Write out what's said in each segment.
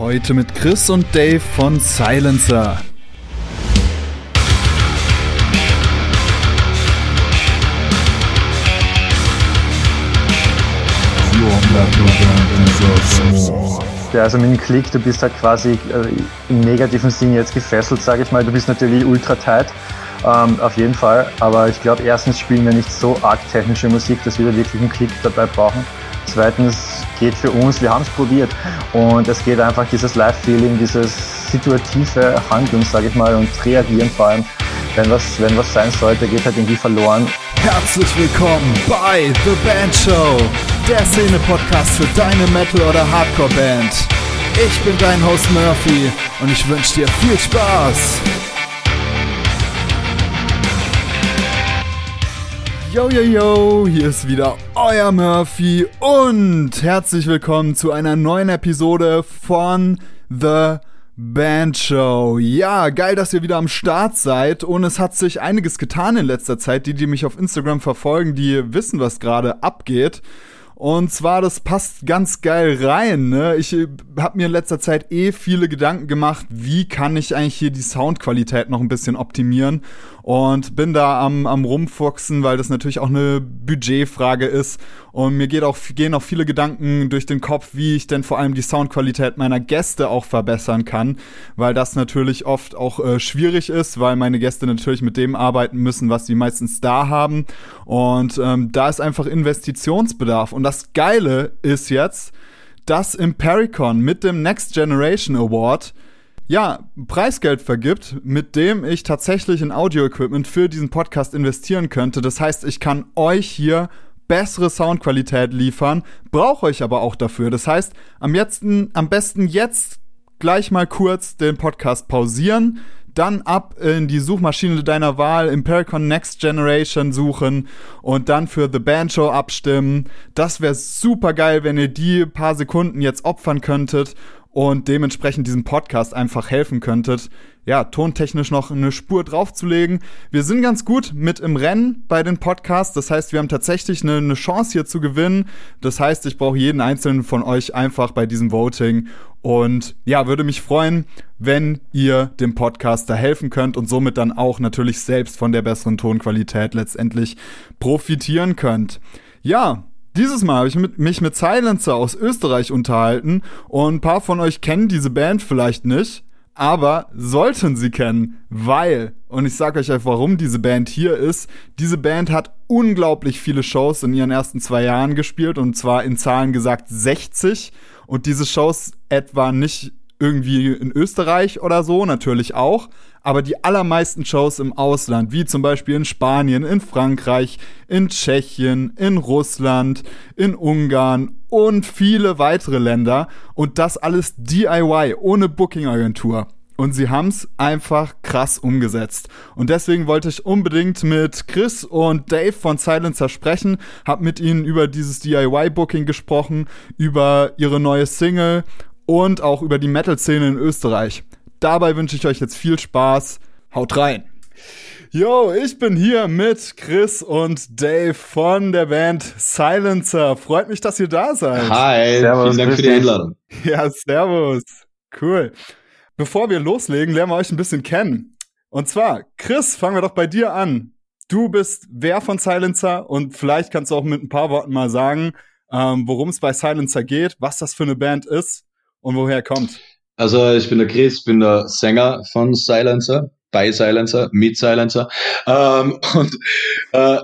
Heute mit Chris und Dave von Silencer. Ja, also mit dem Klick, du bist halt quasi äh, im negativen Sinn jetzt gefesselt, sage ich mal. Du bist natürlich ultra tight, ähm, auf jeden Fall. Aber ich glaube, erstens spielen wir nicht so arg technische Musik, dass wir da wirklich einen Klick dabei brauchen. Zweitens geht für uns, wir haben es probiert und es geht einfach dieses Live-Feeling, dieses situative Handeln, sage ich mal, und reagieren vor allem. Wenn was, wenn was sein sollte, geht halt irgendwie verloren. Herzlich willkommen bei The Band Show, der Szene-Podcast für deine Metal- oder Hardcore-Band. Ich bin dein Host Murphy und ich wünsche dir viel Spaß. Yo, yo, yo, hier ist wieder euer Murphy und herzlich willkommen zu einer neuen Episode von The Band Show. Ja, geil, dass ihr wieder am Start seid und es hat sich einiges getan in letzter Zeit. Die, die mich auf Instagram verfolgen, die wissen, was gerade abgeht. Und zwar, das passt ganz geil rein. Ne? Ich äh, habe mir in letzter Zeit eh viele Gedanken gemacht, wie kann ich eigentlich hier die Soundqualität noch ein bisschen optimieren. Und bin da am, am rumfuchsen, weil das natürlich auch eine Budgetfrage ist. Und mir geht auch, gehen auch viele Gedanken durch den Kopf, wie ich denn vor allem die Soundqualität meiner Gäste auch verbessern kann. Weil das natürlich oft auch äh, schwierig ist, weil meine Gäste natürlich mit dem arbeiten müssen, was sie meistens da haben. Und ähm, da ist einfach Investitionsbedarf. Und das Geile ist jetzt, dass Impericon mit dem Next Generation Award ja, Preisgeld vergibt, mit dem ich tatsächlich in Audio-Equipment für diesen Podcast investieren könnte. Das heißt, ich kann euch hier bessere Soundqualität liefern, brauche euch aber auch dafür. Das heißt, am, letzten, am besten jetzt gleich mal kurz den Podcast pausieren, dann ab in die Suchmaschine deiner Wahl, Impericon Next Generation suchen und dann für The Band Show abstimmen. Das wäre super geil, wenn ihr die paar Sekunden jetzt opfern könntet und dementsprechend diesem Podcast einfach helfen könntet, ja, tontechnisch noch eine Spur draufzulegen. Wir sind ganz gut mit im Rennen bei den Podcasts. Das heißt, wir haben tatsächlich eine, eine Chance hier zu gewinnen. Das heißt, ich brauche jeden einzelnen von euch einfach bei diesem Voting. Und ja, würde mich freuen, wenn ihr dem Podcaster helfen könnt und somit dann auch natürlich selbst von der besseren Tonqualität letztendlich profitieren könnt. Ja, dieses Mal habe ich mit, mich mit Silencer aus Österreich unterhalten und ein paar von euch kennen diese Band vielleicht nicht, aber sollten sie kennen, weil, und ich sage euch einfach, warum diese Band hier ist, diese Band hat unglaublich viele Shows in ihren ersten zwei Jahren gespielt und zwar in Zahlen gesagt 60 und diese Shows etwa nicht irgendwie in Österreich oder so, natürlich auch, aber die allermeisten Shows im Ausland, wie zum Beispiel in Spanien, in Frankreich, in Tschechien, in Russland, in Ungarn und viele weitere Länder und das alles DIY, ohne Booking-Agentur. Und sie haben es einfach krass umgesetzt. Und deswegen wollte ich unbedingt mit Chris und Dave von Silencer sprechen, hab mit ihnen über dieses DIY-Booking gesprochen, über ihre neue Single und auch über die Metal-Szene in Österreich. Dabei wünsche ich euch jetzt viel Spaß. Haut rein! Yo, ich bin hier mit Chris und Dave von der Band Silencer. Freut mich, dass ihr da seid. Hi, servus, vielen Dank für die Einladung. Ja, servus. Cool. Bevor wir loslegen, lernen wir euch ein bisschen kennen. Und zwar, Chris, fangen wir doch bei dir an. Du bist wer von Silencer und vielleicht kannst du auch mit ein paar Worten mal sagen, ähm, worum es bei Silencer geht, was das für eine Band ist und woher kommt. Also ich bin der Chris, bin der Sänger von Silencer, bei Silencer, mit Silencer. Ähm, und äh,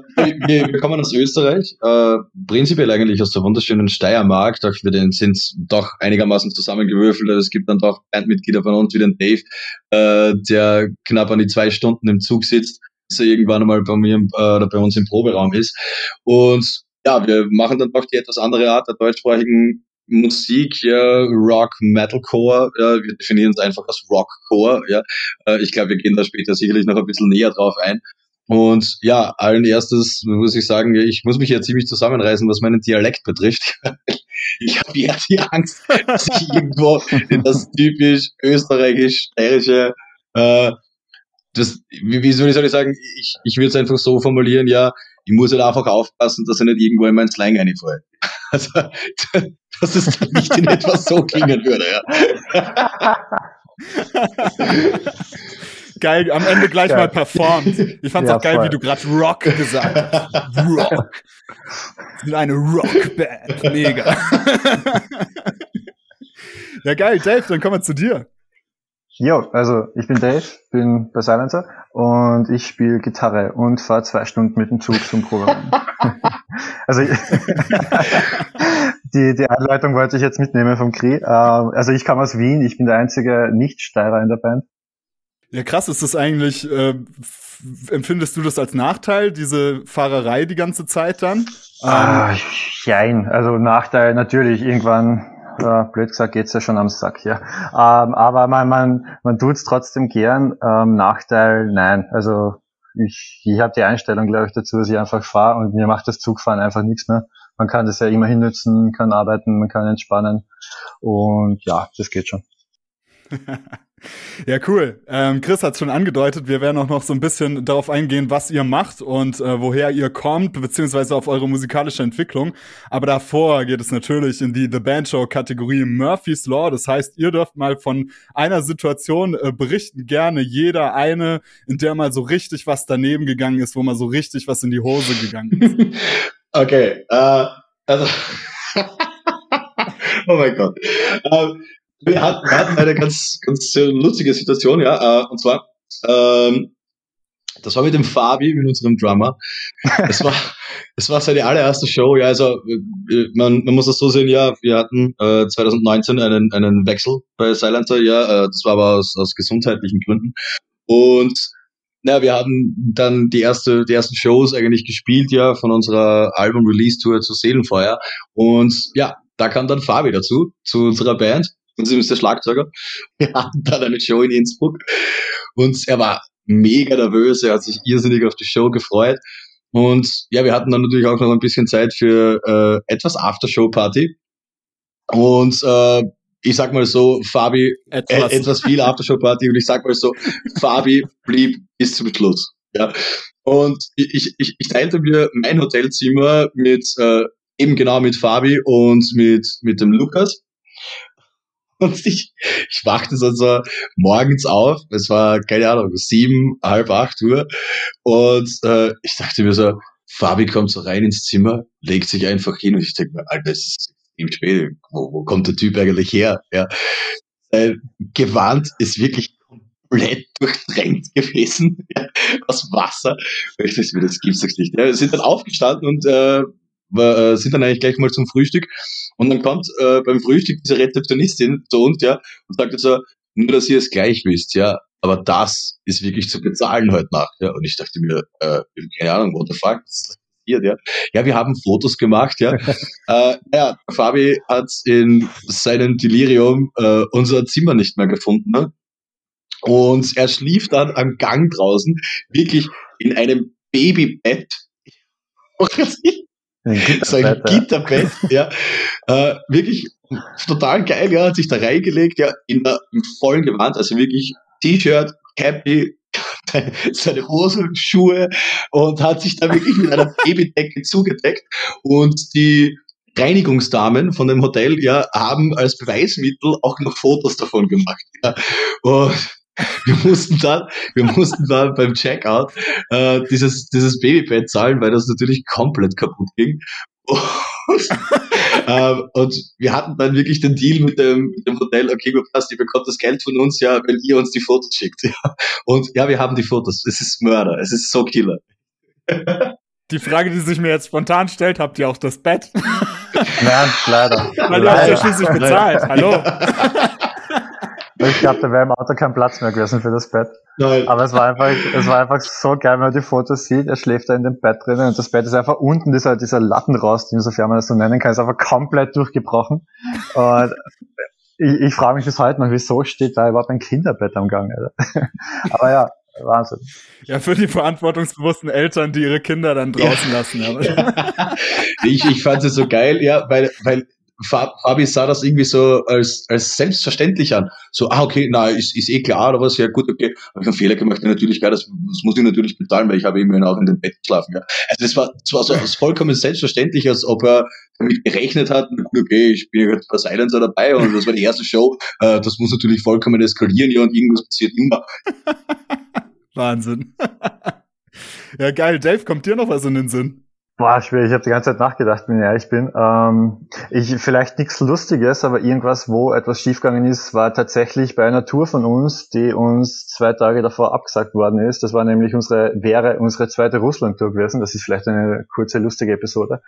wir, wir kommen aus Österreich, äh, prinzipiell eigentlich aus der wunderschönen Steiermark, doch wir sind doch einigermaßen zusammengewürfelt. Also es gibt dann doch Bandmitglieder von uns wie den Dave, äh, der knapp an die zwei Stunden im Zug sitzt, bis er irgendwann einmal bei mir äh, oder bei uns im Proberaum ist. Und ja, wir machen dann doch die etwas andere Art der deutschsprachigen Musik, ja, Rock, Metalcore, ja, wir definieren es einfach als Rockcore, ja. Äh, ich glaube, wir gehen da später sicherlich noch ein bisschen näher drauf ein. Und ja, allen erstes muss ich sagen, ich muss mich ja ziemlich zusammenreißen, was meinen Dialekt betrifft. ich habe ja die Angst, dass ich irgendwo das typisch österreichisch-steirische, äh, das, wie, wie soll ich sagen, ich, ich würde es einfach so formulieren, ja, ich muss halt einfach aufpassen, dass er nicht irgendwo in meinen Slang reinfällt. Also, dass es dann nicht in etwas so klingen würde, ja. geil, am Ende gleich ja. mal performt. Ich fand's ja, auch geil, voll. wie du gerade Rock gesagt hast. Rock. Sind eine Rockband. Mega. ja, geil, Dave, dann kommen wir zu dir. Jo, also ich bin Dave, bin bei Silencer und ich spiele Gitarre und fahre zwei Stunden mit dem Zug zum Programm. also die, die Einleitung wollte ich jetzt mitnehmen vom Kri. Ähm, also ich komme aus Wien, ich bin der einzige Nicht-Steirer in der Band. Ja, krass, ist das eigentlich, äh, empfindest du das als Nachteil, diese Fahrerei die ganze Zeit dann? Ah, ähm, jein, also Nachteil natürlich, irgendwann äh, blöd gesagt, geht's ja schon am Sack hier. Ähm, aber man, man, man tut's trotzdem gern. Ähm, Nachteil, nein. Also ich, ich habe die Einstellung, glaube ich, dazu, dass ich einfach fahre und mir macht das Zugfahren einfach nichts mehr. Man kann das ja immer hinnützen, kann arbeiten, man kann entspannen und ja, das geht schon. Ja, cool. Ähm, Chris hat schon angedeutet, wir werden auch noch so ein bisschen darauf eingehen, was ihr macht und äh, woher ihr kommt, beziehungsweise auf eure musikalische Entwicklung. Aber davor geht es natürlich in die The Band Show Kategorie Murphy's Law. Das heißt, ihr dürft mal von einer Situation äh, berichten, gerne jeder eine, in der mal so richtig was daneben gegangen ist, wo mal so richtig was in die Hose gegangen ist. okay, äh, also oh mein Gott. Ähm, wir hatten, wir hatten eine ganz, ganz lustige Situation, ja, äh, und zwar, ähm, das war mit dem Fabi, mit unserem Drummer. Es war, es war seine allererste Show, ja, also äh, man, man muss das so sehen, ja, wir hatten äh, 2019 einen, einen Wechsel bei Silencer, ja, äh, das war aber aus, aus gesundheitlichen Gründen. Und ja, wir haben dann die erste, die ersten Shows eigentlich gespielt, ja, von unserer Album-Release-Tour zu Seelenfeuer. Und ja, da kam dann Fabi dazu, zu unserer Band und sie ist der Schlagzeuger. Wir hatten dann eine Show in Innsbruck und er war mega nervös, er hat sich irrsinnig auf die Show gefreut. Und ja, wir hatten dann natürlich auch noch ein bisschen Zeit für äh, etwas Aftershow-Party. Und äh, ich sag mal so, Fabi, etwas, äh, etwas viel Aftershow-Party und ich sag mal so, Fabi blieb bis zum Schluss. Ja. Und ich, ich, ich teilte mir mein Hotelzimmer mit äh, eben genau mit Fabi und mit, mit dem Lukas. Und ich, ich wachte so, so morgens auf, es war, keine Ahnung, sieben, halb acht Uhr. Und äh, ich dachte mir so, Fabi kommt so rein ins Zimmer, legt sich einfach hin und ich denke mir, Alter, es ist im Spiel, wo, wo kommt der Typ eigentlich her? Ja. Sein Gewand ist wirklich komplett durchtränkt gewesen ja, aus Wasser. Ich dachte mir, das gibt's doch nicht. Ja, wir sind dann aufgestanden und äh, wir, sind dann eigentlich gleich mal zum Frühstück. Und dann kommt äh, beim Frühstück diese Rezeptionistin zu uns, ja, und sagt jetzt so, nur dass ihr es gleich wisst, ja, aber das ist wirklich zu bezahlen heute Nacht, ja. Und ich dachte mir, äh, keine Ahnung, what the fuck, was ist passiert, ja. Ja, wir haben Fotos gemacht, ja. äh, ja, Fabi hat in seinem Delirium äh, unser Zimmer nicht mehr gefunden, ne? Und er schlief dann am Gang draußen, wirklich in einem Babybett. sein Gitterbett, ja. Äh, wirklich total geil, ja, hat sich da reingelegt, ja, in der, im vollen Gewand, also wirklich T-Shirt, Cappy, seine Hose, Schuhe und hat sich da wirklich mit einer Babydecke zugedeckt und die Reinigungsdamen von dem Hotel ja haben als Beweismittel auch noch Fotos davon gemacht. Ja. Und wir mussten dann, wir mussten dann beim Checkout äh, dieses, dieses Babybett zahlen, weil das natürlich komplett kaputt ging. Und, ähm, und wir hatten dann wirklich den Deal mit dem, mit dem Hotel, okay, gut, passt, ihr bekommt das Geld von uns, ja, wenn ihr uns die Fotos schickt. Ja. Und ja, wir haben die Fotos. Es ist Mörder, es ist so Killer. Die Frage, die sich mir jetzt spontan stellt, habt ihr auch das Bett? Nein, leider. Weil ihr habt ja schließlich bezahlt. Hallo. Ich glaube, da wäre im Auto kein Platz mehr gewesen für das Bett. Nein. Aber es war einfach, es war einfach so geil, wenn man die Fotos sieht. Er schläft da in dem Bett drinnen und das Bett ist einfach unten dieser, dieser Lattenrost, sofern man das so nennen kann, ist einfach komplett durchgebrochen. Und ich, ich frage mich bis heute noch, wieso steht da überhaupt ein Kinderbett am Gang? Alter. Aber ja, Wahnsinn. Ja, für die verantwortungsbewussten Eltern, die ihre Kinder dann draußen ja. lassen. ich, ich fand es so geil, ja, weil, weil Fabi sah das irgendwie so als, als selbstverständlich an. So, ah, okay, na, ist, ist eh klar oder was, ja gut, okay. Habe ich einen Fehler gemacht, ja, natürlich, klar, das, das muss ich natürlich bezahlen, weil ich habe eben auch in dem Bett geschlafen. Ja. Also das war, das war so als vollkommen selbstverständlich, als ob er damit gerechnet hat, gut, okay, ich bin ja jetzt bei Silencer dabei und das war die erste Show. Äh, das muss natürlich vollkommen eskalieren, ja, und irgendwas passiert immer. Wahnsinn. ja, geil. Dave, kommt dir noch was in den Sinn? Boah, schwierig. Ich habe die ganze Zeit nachgedacht, wenn ich ehrlich bin. Ähm, ich vielleicht nichts Lustiges, aber irgendwas, wo etwas schiefgegangen ist, war tatsächlich bei einer Tour von uns, die uns zwei Tage davor abgesagt worden ist. Das war nämlich unsere wäre unsere zweite Russland-Tour gewesen. Das ist vielleicht eine kurze lustige Episode.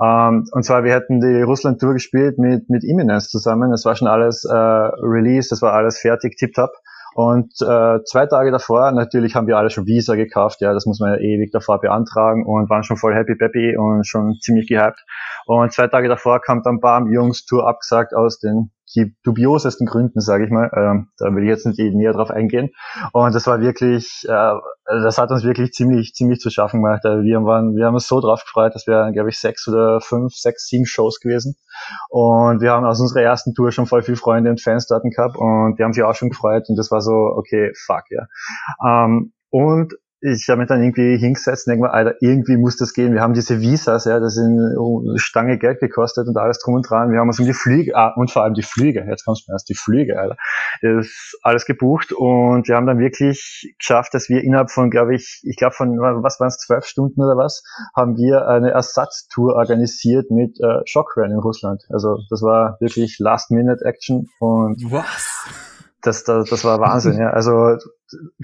Ähm, und zwar wir hätten die Russland-Tour gespielt mit mit Imminence zusammen. Das war schon alles äh, Release, das war alles fertig, tipptopp. Und äh, zwei Tage davor, natürlich haben wir alle schon Visa gekauft, ja, das muss man ja ewig davor beantragen und waren schon voll happy peppy und schon ziemlich gehypt. Und zwei Tage davor kam dann Bam, Jungs, Tour abgesagt aus den die dubiosesten Gründen, sage ich mal. Ähm, da will ich jetzt nicht näher drauf eingehen. Und das war wirklich, äh, das hat uns wirklich ziemlich, ziemlich zu schaffen gemacht. Also wir waren, wir haben uns so drauf gefreut, dass wir, glaube ich, sechs oder fünf, sechs, sieben Shows gewesen. Und wir haben aus unserer ersten Tour schon voll viele Freunde und Fans dort gehabt und die haben sich auch schon gefreut und das war so, okay, fuck, ja. Ähm, und ich habe mich dann irgendwie hingesetzt und denke mal, Alter, irgendwie muss das gehen. Wir haben diese Visas, ja, das sind eine Stange Geld gekostet und alles drum und dran. Wir haben uns um die Flüge, ah, und vor allem die Flüge, jetzt kommst du erst, die Flüge, Alter. Ist alles gebucht und wir haben dann wirklich geschafft, dass wir innerhalb von, glaube ich, ich glaube von, was waren es, zwölf Stunden oder was, haben wir eine Ersatztour organisiert mit äh, Shockran in Russland. Also das war wirklich Last-Minute-Action und was? Das, das, das war Wahnsinn. ja. Also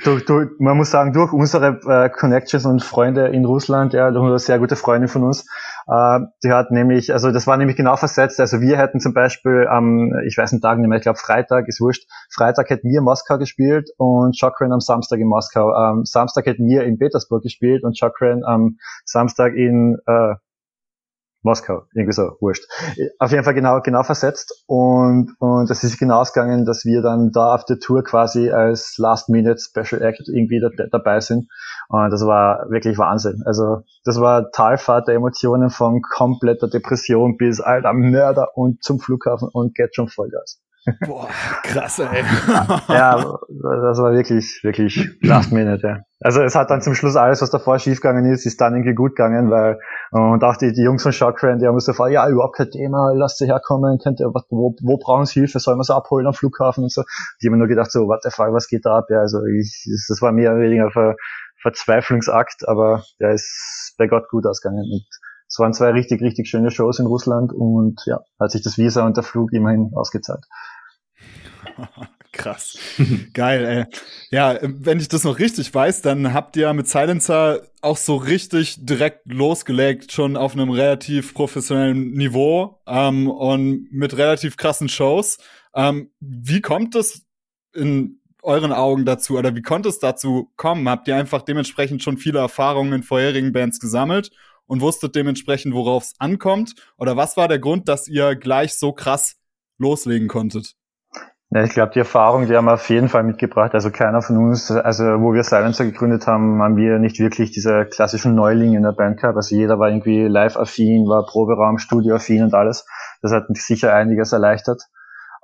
durch, durch, man muss sagen, durch unsere äh, Connections und Freunde in Russland, ja, durch eine sehr gute Freundin von uns, äh, die hat nämlich, also das war nämlich genau versetzt. Also wir hätten zum Beispiel am, ich weiß einen Tag nicht mehr, ich glaube Freitag ist wurscht, Freitag hätten wir in Moskau gespielt und Chakran am Samstag in Moskau. Am Samstag hätten wir in Petersburg gespielt und Chakran am Samstag in äh, Moskau, irgendwie so, wurscht. Auf jeden Fall genau, genau versetzt und, und es ist genau ausgegangen, dass wir dann da auf der Tour quasi als Last-Minute Special Act irgendwie da, dabei sind und das war wirklich Wahnsinn. Also das war Talfahrt der Emotionen von kompletter Depression bis alter Mörder und zum Flughafen und geht schon Vollgas. Boah, krass, ey. ja, das war wirklich, wirklich last minute, ja. Also es hat dann zum Schluss alles, was davor schiefgegangen ist, ist dann irgendwie gut gegangen, weil, und auch die, die Jungs von Shockfriend, die haben sofort, ja, überhaupt kein Thema, lasst sie herkommen, könnt ihr, wo, wo brauchen sie Hilfe, sollen wir sie abholen am Flughafen und so. Die haben nur gedacht, so, what the fuck, was geht da ab? Ja, also ich, das war mehr oder weniger Ver, Verzweiflungsakt, aber der ist bei Gott gut ausgegangen und es waren zwei richtig, richtig schöne Shows in Russland und ja, hat sich das Visa und der Flug immerhin ausgezahlt. Krass. Geil, ey. Ja, wenn ich das noch richtig weiß, dann habt ihr mit Silencer auch so richtig direkt losgelegt, schon auf einem relativ professionellen Niveau ähm, und mit relativ krassen Shows. Ähm, wie kommt es in euren Augen dazu oder wie konnte es dazu kommen? Habt ihr einfach dementsprechend schon viele Erfahrungen in vorherigen Bands gesammelt und wusstet dementsprechend, worauf es ankommt? Oder was war der Grund, dass ihr gleich so krass loslegen konntet? Ja, ich glaube, die Erfahrung, die haben wir auf jeden Fall mitgebracht. Also keiner von uns, also wo wir Silencer gegründet haben, haben wir nicht wirklich diese klassischen Neulinge in der Band gehabt. Also jeder war irgendwie live-affin, war Proberaum, Studio-affin und alles. Das hat sicher einiges erleichtert.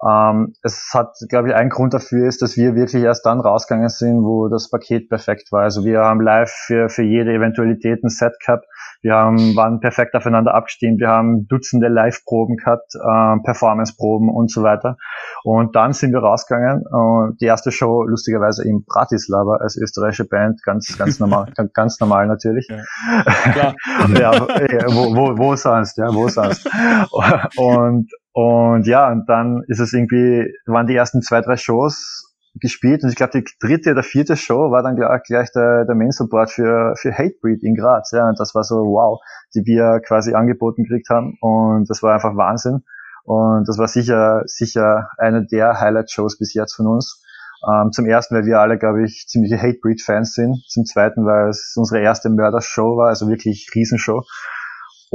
Ähm, es hat, glaube ich, ein Grund dafür ist, dass wir wirklich erst dann rausgegangen sind, wo das Paket perfekt war. Also wir haben live für, für jede Eventualität ein Set gehabt wir haben, waren perfekt aufeinander abgestimmt. Wir haben Dutzende Live-Proben gehabt, äh, Performance-Proben und so weiter. Und dann sind wir rausgegangen. Äh, die erste Show lustigerweise in Bratislava als österreichische Band, ganz, ganz normal, ganz normal natürlich. Ja, ja wo, wo, wo sonst, ja, wo sonst. Und, und ja, und dann ist es irgendwie, waren die ersten zwei, drei Shows gespielt und ich glaube die dritte oder vierte Show war dann gleich der, der Main Support für, für Hatebreed in Graz. Ja, und das war so wow, die wir quasi angeboten gekriegt haben und das war einfach Wahnsinn. Und das war sicher, sicher eine der Highlight-Shows bis jetzt von uns. Ähm, zum ersten, weil wir alle, glaube ich, ziemliche Hatebreed-Fans sind. Zum zweiten, weil es unsere erste Mörder-Show war, also wirklich Riesenshow.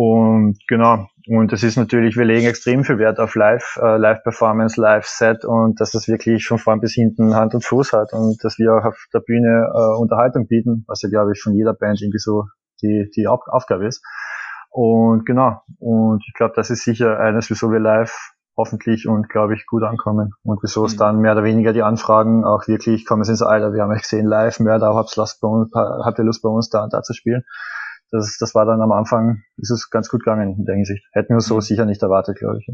Und genau, und das ist natürlich, wir legen extrem viel Wert auf Live, äh, Live-Performance, Live-Set und dass das wirklich von vorn bis hinten Hand und Fuß hat und dass wir auch auf der Bühne äh, Unterhaltung bieten, was ja glaube ich von jeder Band irgendwie so die, die Auf Aufgabe ist. Und genau, und ich glaube, das ist sicher eines, wieso wir live hoffentlich und glaube ich gut ankommen und wieso es mhm. dann mehr oder weniger die Anfragen auch wirklich kommen sind so Alter, wir haben euch gesehen live, Mörder, habt Lust bei uns, habt ihr Lust bei uns da und da zu spielen. Das, das war dann am Anfang, ist es ganz gut gegangen in der Hinsicht. Hätten wir so mhm. sicher nicht erwartet, glaube ich.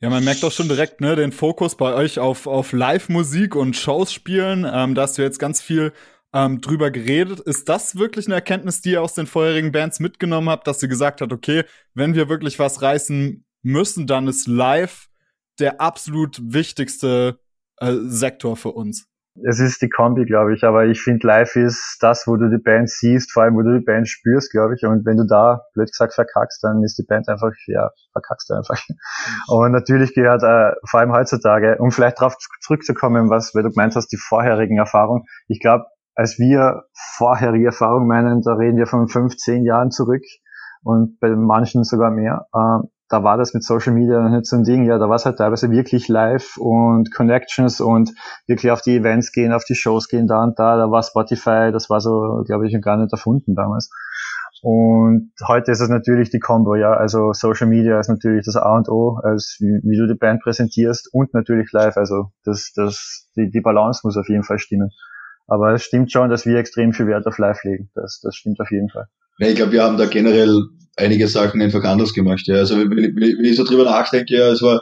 Ja, man merkt auch schon direkt ne, den Fokus bei euch auf, auf Live-Musik und Shows spielen. Ähm, da hast du jetzt ganz viel ähm, drüber geredet. Ist das wirklich eine Erkenntnis, die ihr aus den vorherigen Bands mitgenommen habt, dass ihr gesagt habt, okay, wenn wir wirklich was reißen müssen, dann ist live der absolut wichtigste äh, Sektor für uns. Es ist die Kombi, glaube ich, aber ich finde, live ist das, wo du die Band siehst, vor allem, wo du die Band spürst, glaube ich. Und wenn du da, blöd gesagt, verkackst, dann ist die Band einfach, ja, verkackst du einfach. Und natürlich gehört, äh, vor allem heutzutage, um vielleicht darauf zurückzukommen, was, weil du gemeint hast, die vorherigen Erfahrungen. Ich glaube, als wir vorherige Erfahrungen meinen, da reden wir von fünf, zehn Jahren zurück und bei manchen sogar mehr. Äh, da war das mit Social Media nicht so ein Ding. Ja, da war es halt teilweise wirklich live und Connections und wirklich auf die Events gehen, auf die Shows gehen, da und da. Da war Spotify, das war so, glaube ich, gar nicht erfunden damals. Und heute ist es natürlich die Combo, ja. Also Social Media ist natürlich das A und O, als wie, wie du die Band präsentierst und natürlich live. Also das, das, die, die Balance muss auf jeden Fall stimmen. Aber es stimmt schon, dass wir extrem viel Wert auf live legen. Das, das stimmt auf jeden Fall. Ja, ich glaube, wir haben da generell einige Sachen einfach anders gemacht. Ja. Also wenn, wenn ich so drüber nachdenke, ja, es war,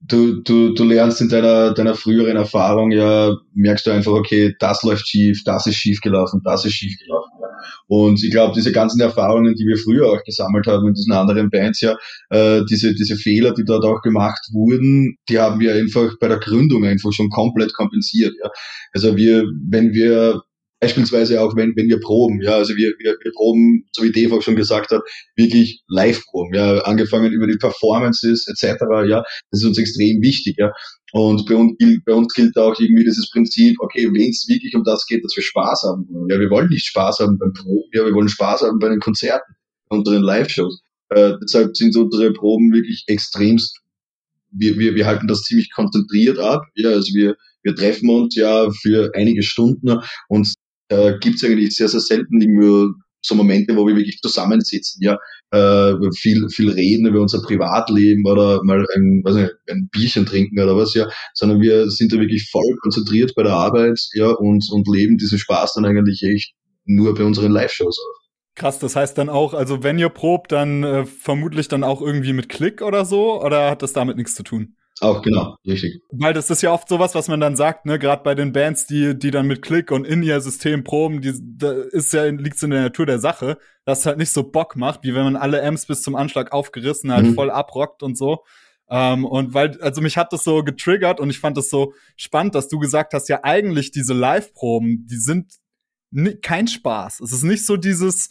du, du, du lernst in deiner, deiner früheren Erfahrung, ja, merkst du einfach, okay, das läuft schief, das ist schief gelaufen, das ist schief gelaufen. Und ich glaube, diese ganzen Erfahrungen, die wir früher auch gesammelt haben in diesen anderen Bands, ja, äh, diese, diese Fehler, die dort auch gemacht wurden, die haben wir einfach bei der Gründung einfach schon komplett kompensiert. Ja. Also wir, wenn wir Beispielsweise auch, wenn, wenn wir proben, ja, also wir, wir, wir proben, so wie Dave auch schon gesagt hat, wirklich Live-Proben, ja, angefangen über die Performances etc., ja, das ist uns extrem wichtig, ja. Und bei uns, gilt, bei uns gilt auch irgendwie dieses Prinzip, okay, wenn es wirklich um das geht, dass wir Spaß haben. Ja, wir wollen nicht Spaß haben beim Proben, ja, wir wollen Spaß haben bei den Konzerten, unseren Live-Shows. Äh, deshalb sind unsere Proben wirklich extremst, wir, wir, wir halten das ziemlich konzentriert ab, ja, also wir, wir treffen uns ja für einige Stunden und äh, gibt es eigentlich sehr, sehr selten irgendwie so Momente, wo wir wirklich zusammensitzen, ja, äh, viel, viel reden über unser Privatleben oder mal ein, weiß nicht, ein Bierchen trinken oder was, ja, sondern wir sind da wirklich voll konzentriert bei der Arbeit, ja, und, und leben diesen Spaß dann eigentlich echt nur bei unseren Live-Shows auf. Krass, das heißt dann auch, also wenn ihr probt, dann äh, vermutlich dann auch irgendwie mit Klick oder so, oder hat das damit nichts zu tun? Auch genau, richtig. Weil das ist ja oft sowas, was man dann sagt, ne, gerade bei den Bands, die die dann mit Klick und in ihr System proben, die da ist ja liegt's in der Natur der Sache, dass es halt nicht so Bock macht, wie wenn man alle Amps bis zum Anschlag aufgerissen halt mhm. voll abrockt und so. Ähm, und weil also mich hat das so getriggert und ich fand das so spannend, dass du gesagt hast, ja eigentlich diese Live-Proben, die sind kein Spaß. Es ist nicht so dieses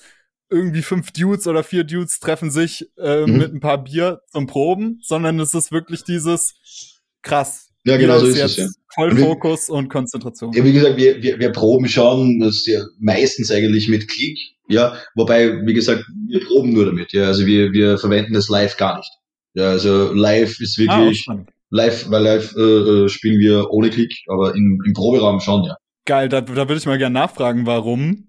irgendwie fünf Dudes oder vier Dudes treffen sich äh, mhm. mit ein paar Bier zum Proben, sondern es ist wirklich dieses krass. Ja, genau so ist es, ja. Voll Fokus und Konzentration. Ja, wie gesagt, wir, wir, wir proben schon das ja meistens eigentlich mit Klick, ja, wobei, wie gesagt, wir proben nur damit, ja, also wir, wir verwenden das live gar nicht. Ja, also live ist wirklich, ah, live, weil live äh, äh, spielen wir ohne Klick, aber im, im Proberaum schon, ja. Geil, da, da würde ich mal gerne nachfragen, warum.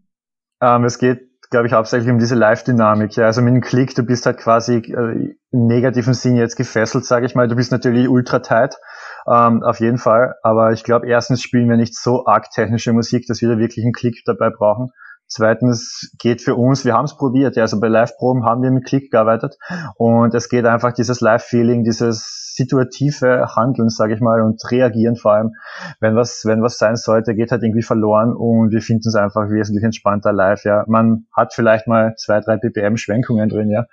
Ähm, es geht glaube ich, hauptsächlich um diese Live-Dynamik. Ja. Also mit dem Klick, du bist halt quasi äh, im negativen Sinn jetzt gefesselt, sage ich mal. Du bist natürlich ultra tight, ähm, auf jeden Fall. Aber ich glaube, erstens spielen wir nicht so arg technische Musik, dass wir da wirklich einen Klick dabei brauchen. Zweitens geht für uns, wir haben es probiert, ja, also bei Live-Proben haben wir mit Klick gearbeitet und es geht einfach dieses Live-Feeling, dieses situative Handeln, sage ich mal, und reagieren vor allem, wenn was, wenn was sein sollte, geht halt irgendwie verloren und wir finden es einfach wesentlich entspannter live, ja. Man hat vielleicht mal zwei, drei BPM-Schwenkungen drin, ja.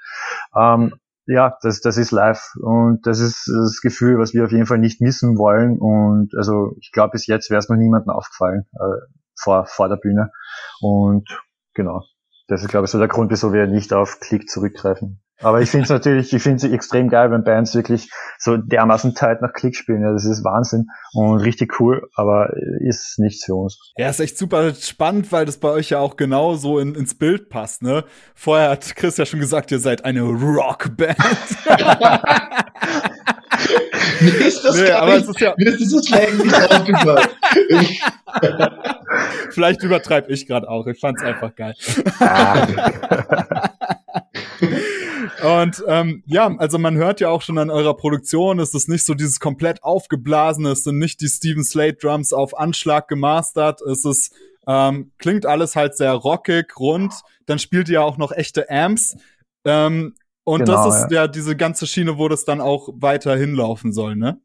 Ähm, ja, das, das ist live und das ist das Gefühl, was wir auf jeden Fall nicht missen wollen und also ich glaube, bis jetzt wäre es noch niemandem aufgefallen. Äh, vor, vor der Bühne. Und genau, das ist, glaube ich, so der Grund, wieso wir nicht auf Klick zurückgreifen. Aber ich finde es natürlich, ich finde es extrem geil, wenn Bands wirklich so dermaßen tight nach Klick spielen. Ja, das ist Wahnsinn und richtig cool, aber ist nichts für uns. Ja, ist echt super spannend, weil das bei euch ja auch genau so in, ins Bild passt, ne? Vorher hat Chris ja schon gesagt, ihr seid eine Rockband. mir ist das nee, aber nicht, es ist ja mir ist dieses eigentlich aufgefallen. Vielleicht übertreibe ich gerade auch. Ich fand's einfach geil. Und ähm, ja, also man hört ja auch schon an eurer Produktion, es ist nicht so dieses komplett aufgeblasene, es sind nicht die Steven Slate Drums auf Anschlag gemastert, es ist ähm, klingt alles halt sehr rockig, rund. Dann spielt ihr ja auch noch echte Amps. Ähm, und genau, das ist ja. ja diese ganze Schiene, wo das dann auch weiter hinlaufen soll, ne?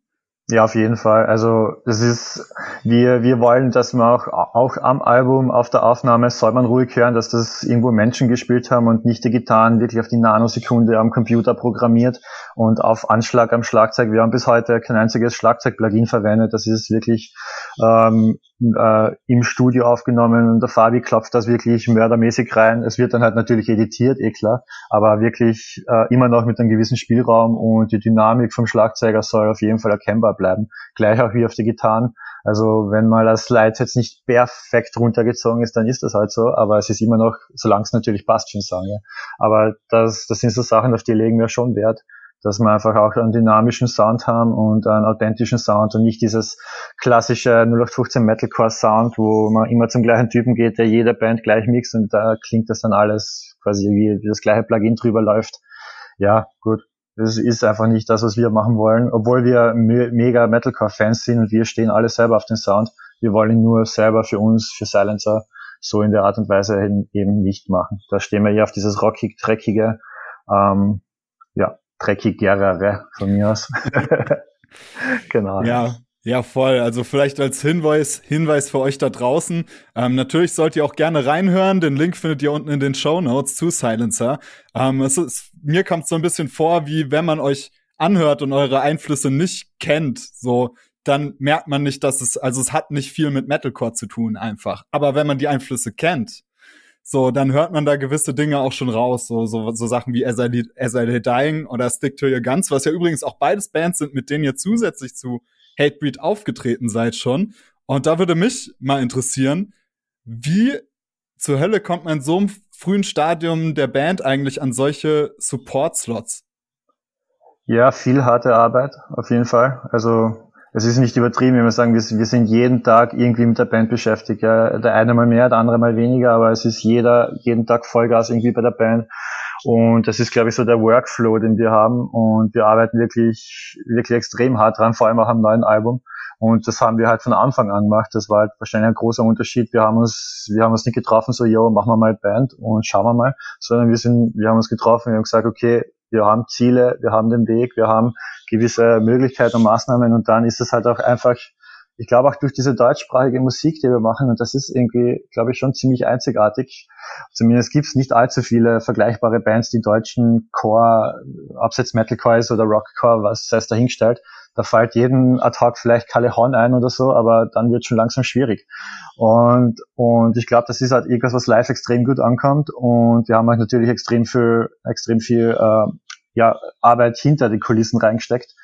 Ja, auf jeden Fall. Also das ist, wir, wir wollen, dass man auch, auch am Album, auf der Aufnahme soll man ruhig hören, dass das irgendwo Menschen gespielt haben und nicht die Gitarren wirklich auf die Nanosekunde am Computer programmiert und auf Anschlag am Schlagzeug. Wir haben bis heute kein einziges Schlagzeug-Plugin verwendet. Das ist wirklich ähm, äh, im Studio aufgenommen und der Fabi klopft das wirklich mördermäßig rein. Es wird dann halt natürlich editiert, eh klar, aber wirklich äh, immer noch mit einem gewissen Spielraum und die Dynamik vom Schlagzeuger soll auf jeden Fall erkennbar bleiben. Gleich auch wie auf die Gitarren. Also wenn mal das Slide jetzt nicht perfekt runtergezogen ist, dann ist das halt so, aber es ist immer noch, solange es natürlich passt, schon sagen. Ja. Aber das, das sind so Sachen, auf die legen wir schon Wert dass wir einfach auch einen dynamischen Sound haben und einen authentischen Sound und nicht dieses klassische 0815 Metalcore Sound, wo man immer zum gleichen Typen geht, der jede Band gleich mixt und da klingt das dann alles quasi wie, das gleiche Plugin drüber läuft. Ja, gut. Das ist einfach nicht das, was wir machen wollen, obwohl wir me mega Metalcore-Fans sind und wir stehen alle selber auf den Sound. Wir wollen ihn nur selber für uns, für Silencer, so in der Art und Weise eben nicht machen. Da stehen wir eher auf dieses rockig, dreckige, ähm, dreckigere von mir aus. genau. Ja, ja, voll. Also vielleicht als Hinweis, Hinweis für euch da draußen. Ähm, natürlich sollt ihr auch gerne reinhören. Den Link findet ihr unten in den Show Notes zu Silencer. Ähm, es ist, mir kommt so ein bisschen vor, wie wenn man euch anhört und eure Einflüsse nicht kennt, so, dann merkt man nicht, dass es, also es hat nicht viel mit Metalcore zu tun einfach. Aber wenn man die Einflüsse kennt, so, dann hört man da gewisse Dinge auch schon raus, so, so, so Sachen wie As I, As I Dying oder Stick to Your Guns, was ja übrigens auch beides Bands sind, mit denen ihr zusätzlich zu Hatebreed aufgetreten seid schon. Und da würde mich mal interessieren, wie zur Hölle kommt man in so einem frühen Stadium der Band eigentlich an solche Support-Slots? Ja, viel harte Arbeit, auf jeden Fall. Also es ist nicht übertrieben, wenn wir sagen, wir, sind jeden Tag irgendwie mit der Band beschäftigt. Ja. Der eine mal mehr, der andere mal weniger, aber es ist jeder, jeden Tag Vollgas irgendwie bei der Band. Und das ist, glaube ich, so der Workflow, den wir haben. Und wir arbeiten wirklich, wirklich extrem hart dran, vor allem auch am neuen Album. Und das haben wir halt von Anfang an gemacht. Das war halt wahrscheinlich ein großer Unterschied. Wir haben uns, wir haben uns nicht getroffen, so, yo, machen wir mal Band und schauen wir mal, sondern wir sind, wir haben uns getroffen, wir haben gesagt, okay, wir haben Ziele, wir haben den Weg, wir haben gewisse Möglichkeiten und Maßnahmen und dann ist es halt auch einfach, ich glaube auch durch diese deutschsprachige Musik, die wir machen, und das ist irgendwie, glaube ich, schon ziemlich einzigartig. Zumindest gibt es nicht allzu viele vergleichbare Bands, die deutschen Core, abseits Metalcore ist oder Rockcore, was heißt dahingestellt. Da fällt jeden hoc vielleicht Kalle Horn ein oder so, aber dann wird schon langsam schwierig. Und, und ich glaube, das ist halt irgendwas, was live extrem gut ankommt. Und wir haben halt natürlich extrem viel, extrem viel äh, ja, Arbeit hinter die Kulissen reingesteckt.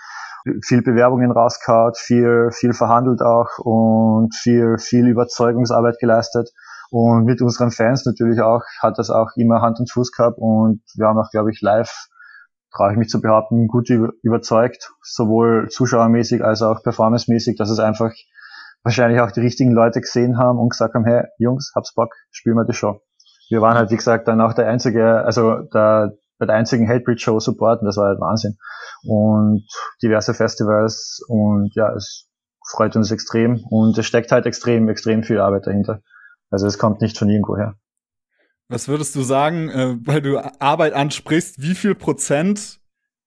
Viel Bewerbungen rausgehaut, viel, viel verhandelt auch und viel, viel Überzeugungsarbeit geleistet. Und mit unseren Fans natürlich auch, hat das auch immer Hand und Fuß gehabt und wir haben auch, glaube ich, live, traue ich mich zu behaupten, gut überzeugt, sowohl zuschauermäßig als auch performancemäßig, dass es einfach wahrscheinlich auch die richtigen Leute gesehen haben und gesagt haben, hey, Jungs, hab's Bock, spielen wir die Show. Wir waren halt, wie gesagt, dann auch der einzige, also der, bei der einzigen Hatebreed-Show supporten, das war halt Wahnsinn. Und diverse Festivals und ja, es freut uns extrem und es steckt halt extrem, extrem viel Arbeit dahinter. Also es kommt nicht von irgendwo her. Was würdest du sagen, äh, weil du Arbeit ansprichst, wie viel Prozent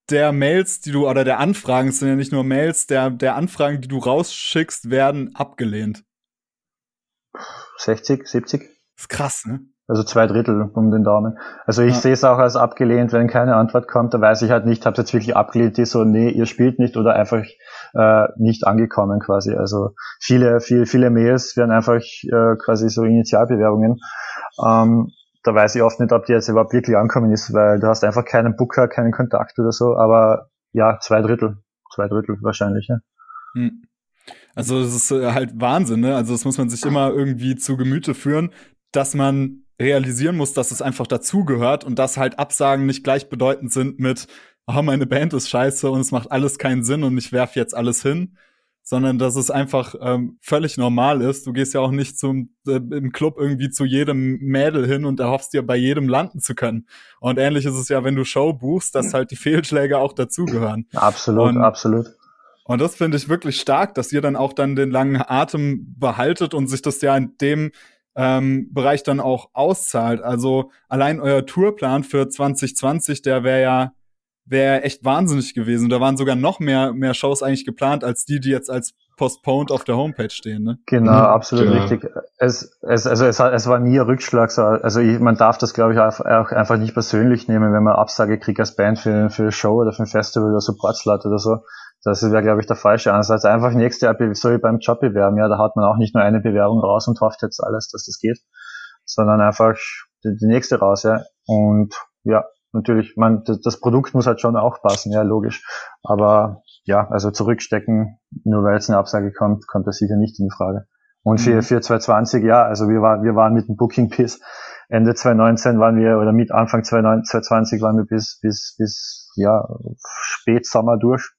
der Mails, die du, oder der Anfragen, es sind ja nicht nur Mails, der, der Anfragen, die du rausschickst, werden abgelehnt? 60, 70? Das ist krass, ne? Also zwei Drittel um den Daumen. Also ich ja. sehe es auch als abgelehnt, wenn keine Antwort kommt, da weiß ich halt nicht, habt ihr jetzt wirklich abgelehnt, die so, nee, ihr spielt nicht oder einfach äh, nicht angekommen quasi. Also viele, viele, viele Mails werden einfach äh, quasi so Initialbewerbungen. Ähm, da weiß ich oft nicht, ob die jetzt überhaupt wirklich ankommen ist, weil du hast einfach keinen Booker, keinen Kontakt oder so, aber ja, zwei Drittel, zwei Drittel wahrscheinlich, ja. Hm. Also es ist äh, halt Wahnsinn, ne? Also das muss man sich immer irgendwie zu Gemüte führen, dass man realisieren muss, dass es einfach dazugehört und dass halt Absagen nicht gleichbedeutend sind mit, oh, meine Band ist scheiße und es macht alles keinen Sinn und ich werf jetzt alles hin, sondern dass es einfach ähm, völlig normal ist. Du gehst ja auch nicht zum äh, im Club irgendwie zu jedem Mädel hin und erhoffst dir bei jedem landen zu können. Und ähnlich ist es ja, wenn du Show buchst, dass halt die Fehlschläge auch dazugehören. Absolut, und, absolut. Und das finde ich wirklich stark, dass ihr dann auch dann den langen Atem behaltet und sich das ja in dem ähm, Bereich dann auch auszahlt. Also allein euer Tourplan für 2020, der wäre ja wäre echt wahnsinnig gewesen. Da waren sogar noch mehr, mehr Shows eigentlich geplant, als die, die jetzt als postponed auf der Homepage stehen. Ne? Genau, mhm. absolut genau. richtig. Es, es, also es, es war nie ein Rückschlag. Also ich, man darf das, glaube ich, auch, einfach nicht persönlich nehmen, wenn man Absage kriegt als Band für, für eine Show oder für ein Festival oder Supportslot oder so. Das wäre, glaube ich, der falsche Ansatz. Einfach nächste Jahr so wie beim Job bewerben. Ja, da hat man auch nicht nur eine Bewerbung raus und hofft jetzt alles, dass das geht, sondern einfach die, die nächste raus, ja. Und ja, natürlich, man, das Produkt muss halt schon auch passen, ja, logisch. Aber ja, also zurückstecken, nur weil jetzt eine Absage kommt, kommt das sicher nicht in die Frage. Und für, mhm. für 2020, ja, also wir waren, wir waren mit dem Booking bis Ende 2019 waren wir, oder mit Anfang 2020 waren wir bis, bis, bis, ja, Spätsommer durch.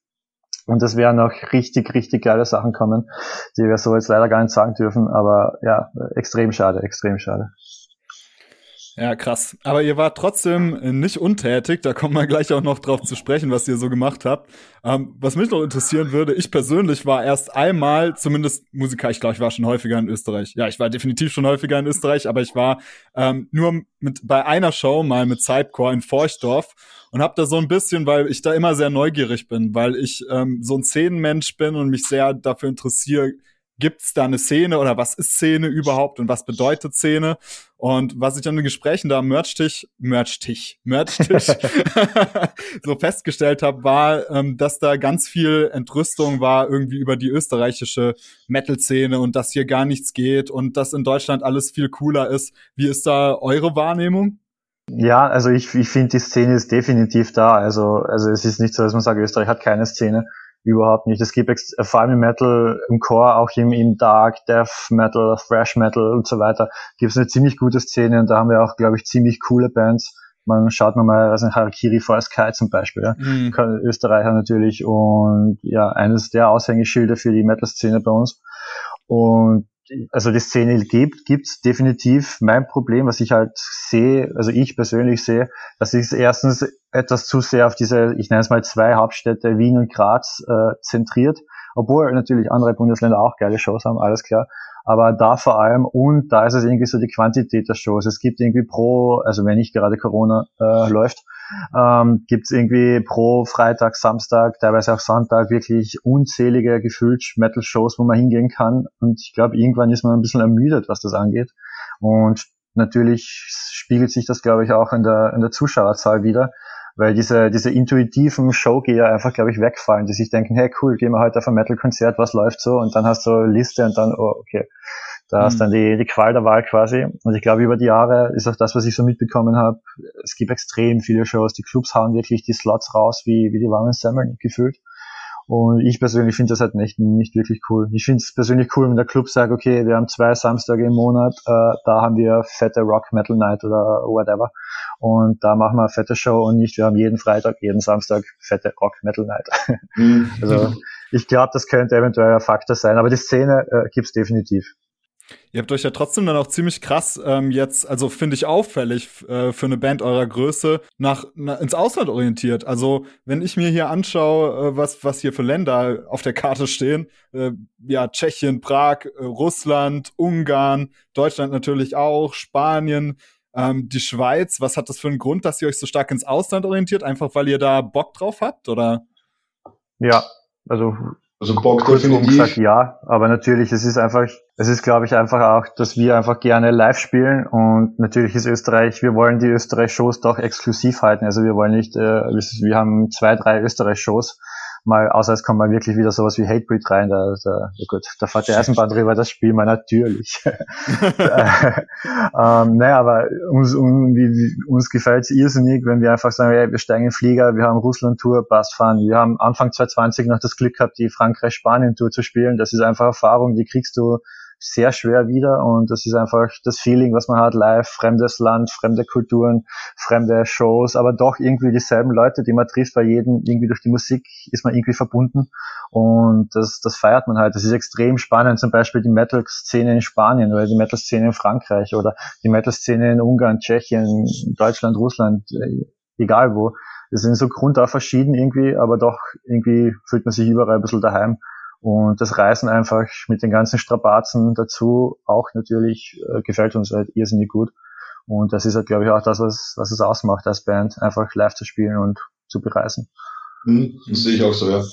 Und es werden noch richtig, richtig geile Sachen kommen, die wir so jetzt leider gar nicht sagen dürfen, aber ja, extrem schade, extrem schade. Ja, krass. Aber ihr wart trotzdem nicht untätig. Da kommen wir gleich auch noch drauf zu sprechen, was ihr so gemacht habt. Ähm, was mich noch interessieren würde, ich persönlich war erst einmal, zumindest Musiker, ich glaube, ich war schon häufiger in Österreich. Ja, ich war definitiv schon häufiger in Österreich, aber ich war ähm, nur mit bei einer Show mal mit Sidecore in Forchdorf und habe da so ein bisschen, weil ich da immer sehr neugierig bin, weil ich ähm, so ein Szenenmensch bin und mich sehr dafür interessiere, gibt es da eine Szene oder was ist Szene überhaupt und was bedeutet Szene? Und was ich an den Gesprächen da am Merchtisch, Merchtisch, Merchtisch so festgestellt habe, war, ähm, dass da ganz viel Entrüstung war irgendwie über die österreichische Metal-Szene und dass hier gar nichts geht und dass in Deutschland alles viel cooler ist. Wie ist da eure Wahrnehmung? Ja, also ich, ich finde, die Szene ist definitiv da. Also, also es ist nicht so, dass man sagt, Österreich hat keine Szene überhaupt nicht. Es gibt vor allem im Metal, im Core, auch im, im Dark, Death Metal, Thrash Metal und so weiter, gibt es eine ziemlich gute Szene und da haben wir auch, glaube ich, ziemlich coole Bands. Man schaut man mal, also Harakiri for Sky zum Beispiel, ja. Mhm. Österreicher natürlich und ja, eines der Aushängeschilder für die Metal-Szene bei uns. Und also die Szene gibt, gibt's definitiv. Mein Problem, was ich halt sehe, also ich persönlich sehe, dass ist erstens etwas zu sehr auf diese, ich nenne es mal zwei Hauptstädte, Wien und Graz, äh, zentriert. Obwohl natürlich andere Bundesländer auch geile Shows haben, alles klar. Aber da vor allem, und da ist es irgendwie so die Quantität der Shows. Es gibt irgendwie pro, also wenn nicht gerade Corona äh, läuft, ähm, gibt es irgendwie pro Freitag, Samstag, teilweise auch Sonntag wirklich unzählige gefühlt Metal-Shows, wo man hingehen kann. Und ich glaube, irgendwann ist man ein bisschen ermüdet, was das angeht. Und natürlich spiegelt sich das, glaube ich, auch in der, in der Zuschauerzahl wieder, weil diese, diese intuitiven Showgeher einfach, glaube ich, wegfallen, die sich denken, hey cool, gehen wir heute auf ein Metal-Konzert, was läuft so? Und dann hast du Liste und dann, oh, okay, da mhm. ist dann die, die Qual der Wahl quasi. Und ich glaube, über die Jahre ist auch das, was ich so mitbekommen habe, es gibt extrem viele Shows. Die Clubs hauen wirklich die Slots raus, wie, wie die warmen Semmeln gefühlt. Und ich persönlich finde das halt nicht, nicht wirklich cool. Ich finde es persönlich cool, wenn der Club sagt, okay, wir haben zwei Samstage im Monat, äh, da haben wir fette Rock Metal Night oder whatever. Und da machen wir eine fette Show und nicht, wir haben jeden Freitag, jeden Samstag fette Rock Metal Night. Mhm. also ich glaube, das könnte eventuell ein Faktor sein, aber die Szene äh, gibt's definitiv. Ihr habt euch ja trotzdem dann auch ziemlich krass ähm, jetzt, also finde ich auffällig äh, für eine Band eurer Größe, nach, na, ins Ausland orientiert. Also wenn ich mir hier anschaue, äh, was, was hier für Länder auf der Karte stehen, äh, ja, Tschechien, Prag, äh, Russland, Ungarn, Deutschland natürlich auch, Spanien, ähm, die Schweiz, was hat das für einen Grund, dass ihr euch so stark ins Ausland orientiert? Einfach weil ihr da Bock drauf habt, oder? Ja, also also Bock definitiv. Gesagt, ja, aber natürlich, es ist einfach, es ist glaube ich einfach auch, dass wir einfach gerne live spielen und natürlich ist Österreich, wir wollen die Österreich-Shows doch exklusiv halten. Also wir wollen nicht, äh, wir haben zwei, drei Österreich-Shows mal, außer es kommt mal wirklich wieder sowas wie Hatebreed rein, da, da, ja gut, da fährt die Eisenbahn drüber, das spielen wir natürlich. ähm, naja, aber uns, um, uns gefällt es irrsinnig, wenn wir einfach sagen, hey, wir steigen in den Flieger, wir haben Russland-Tour, passt fahren. Wir haben Anfang 2020 noch das Glück gehabt, die Frankreich-Spanien-Tour zu spielen. Das ist einfach Erfahrung, die kriegst du sehr schwer wieder und das ist einfach das Feeling, was man hat live, fremdes Land, fremde Kulturen, fremde Shows, aber doch irgendwie dieselben Leute, die man trifft, weil jeden irgendwie durch die Musik ist man irgendwie verbunden Und das, das feiert man halt. Das ist extrem spannend, zum Beispiel die Metal-Szene in Spanien oder die Metal-Szene in Frankreich oder die Metal-Szene in Ungarn, Tschechien, Deutschland, Russland, äh, egal wo. Das sind so grundauf verschieden irgendwie, aber doch irgendwie fühlt man sich überall ein bisschen daheim. Und das Reisen einfach mit den ganzen Strapazen dazu auch natürlich äh, gefällt uns halt irrsinnig gut. Und das ist halt, glaube ich, auch das, was, was es ausmacht als Band, einfach live zu spielen und zu bereisen. Mhm, das sehe ich auch so, ja.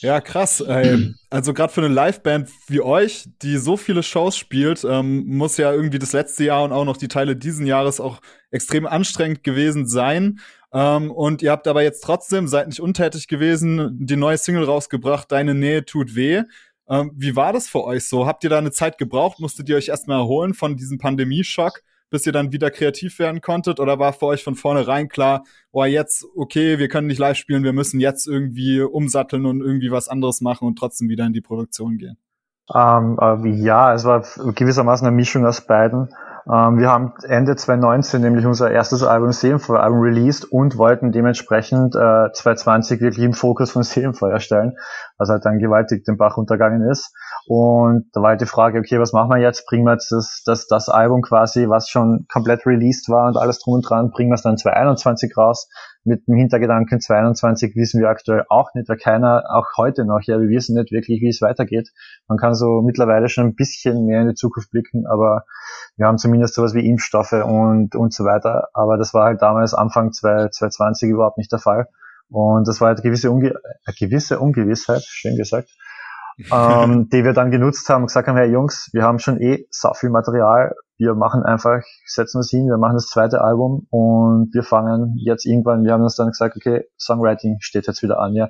Ja, krass. Ey. Also gerade für eine Liveband wie euch, die so viele Shows spielt, ähm, muss ja irgendwie das letzte Jahr und auch noch die Teile diesen Jahres auch extrem anstrengend gewesen sein. Ähm, und ihr habt aber jetzt trotzdem, seid nicht untätig gewesen, die neue Single rausgebracht, Deine Nähe tut weh. Ähm, wie war das für euch so? Habt ihr da eine Zeit gebraucht? Musstet ihr euch erstmal erholen von diesem Pandemieschock? bis ihr dann wieder kreativ werden konntet? Oder war für euch von vornherein klar, oh, jetzt, okay, wir können nicht live spielen, wir müssen jetzt irgendwie umsatteln und irgendwie was anderes machen und trotzdem wieder in die Produktion gehen? Ähm, äh, ja, es war gewissermaßen eine Mischung aus beiden. Ähm, wir haben Ende 2019 nämlich unser erstes Album Seelenfeuer-Album released und wollten dementsprechend äh, 2020 wirklich im Fokus von Seelenfeuer stellen, was halt dann gewaltig den Bach untergangen ist. Und da war halt die Frage, okay, was machen wir jetzt? Bringen wir jetzt das, das, das Album quasi, was schon komplett released war und alles drum und dran, bringen wir es dann 2021 raus? Mit dem Hintergedanken 2022 wissen wir aktuell auch nicht, weil keiner, auch heute noch, ja, wir wissen nicht wirklich, wie es weitergeht. Man kann so mittlerweile schon ein bisschen mehr in die Zukunft blicken, aber wir haben zumindest sowas wie Impfstoffe und, und so weiter. Aber das war halt damals Anfang 2020 überhaupt nicht der Fall. Und das war halt gewisse, Unge eine gewisse Ungewissheit, schön gesagt, ähm, die wir dann genutzt haben gesagt haben, hey Jungs, wir haben schon eh so viel Material, wir machen einfach, setzen uns hin, wir machen das zweite Album und wir fangen jetzt irgendwann, wir haben uns dann gesagt, okay, Songwriting steht jetzt wieder an, ja.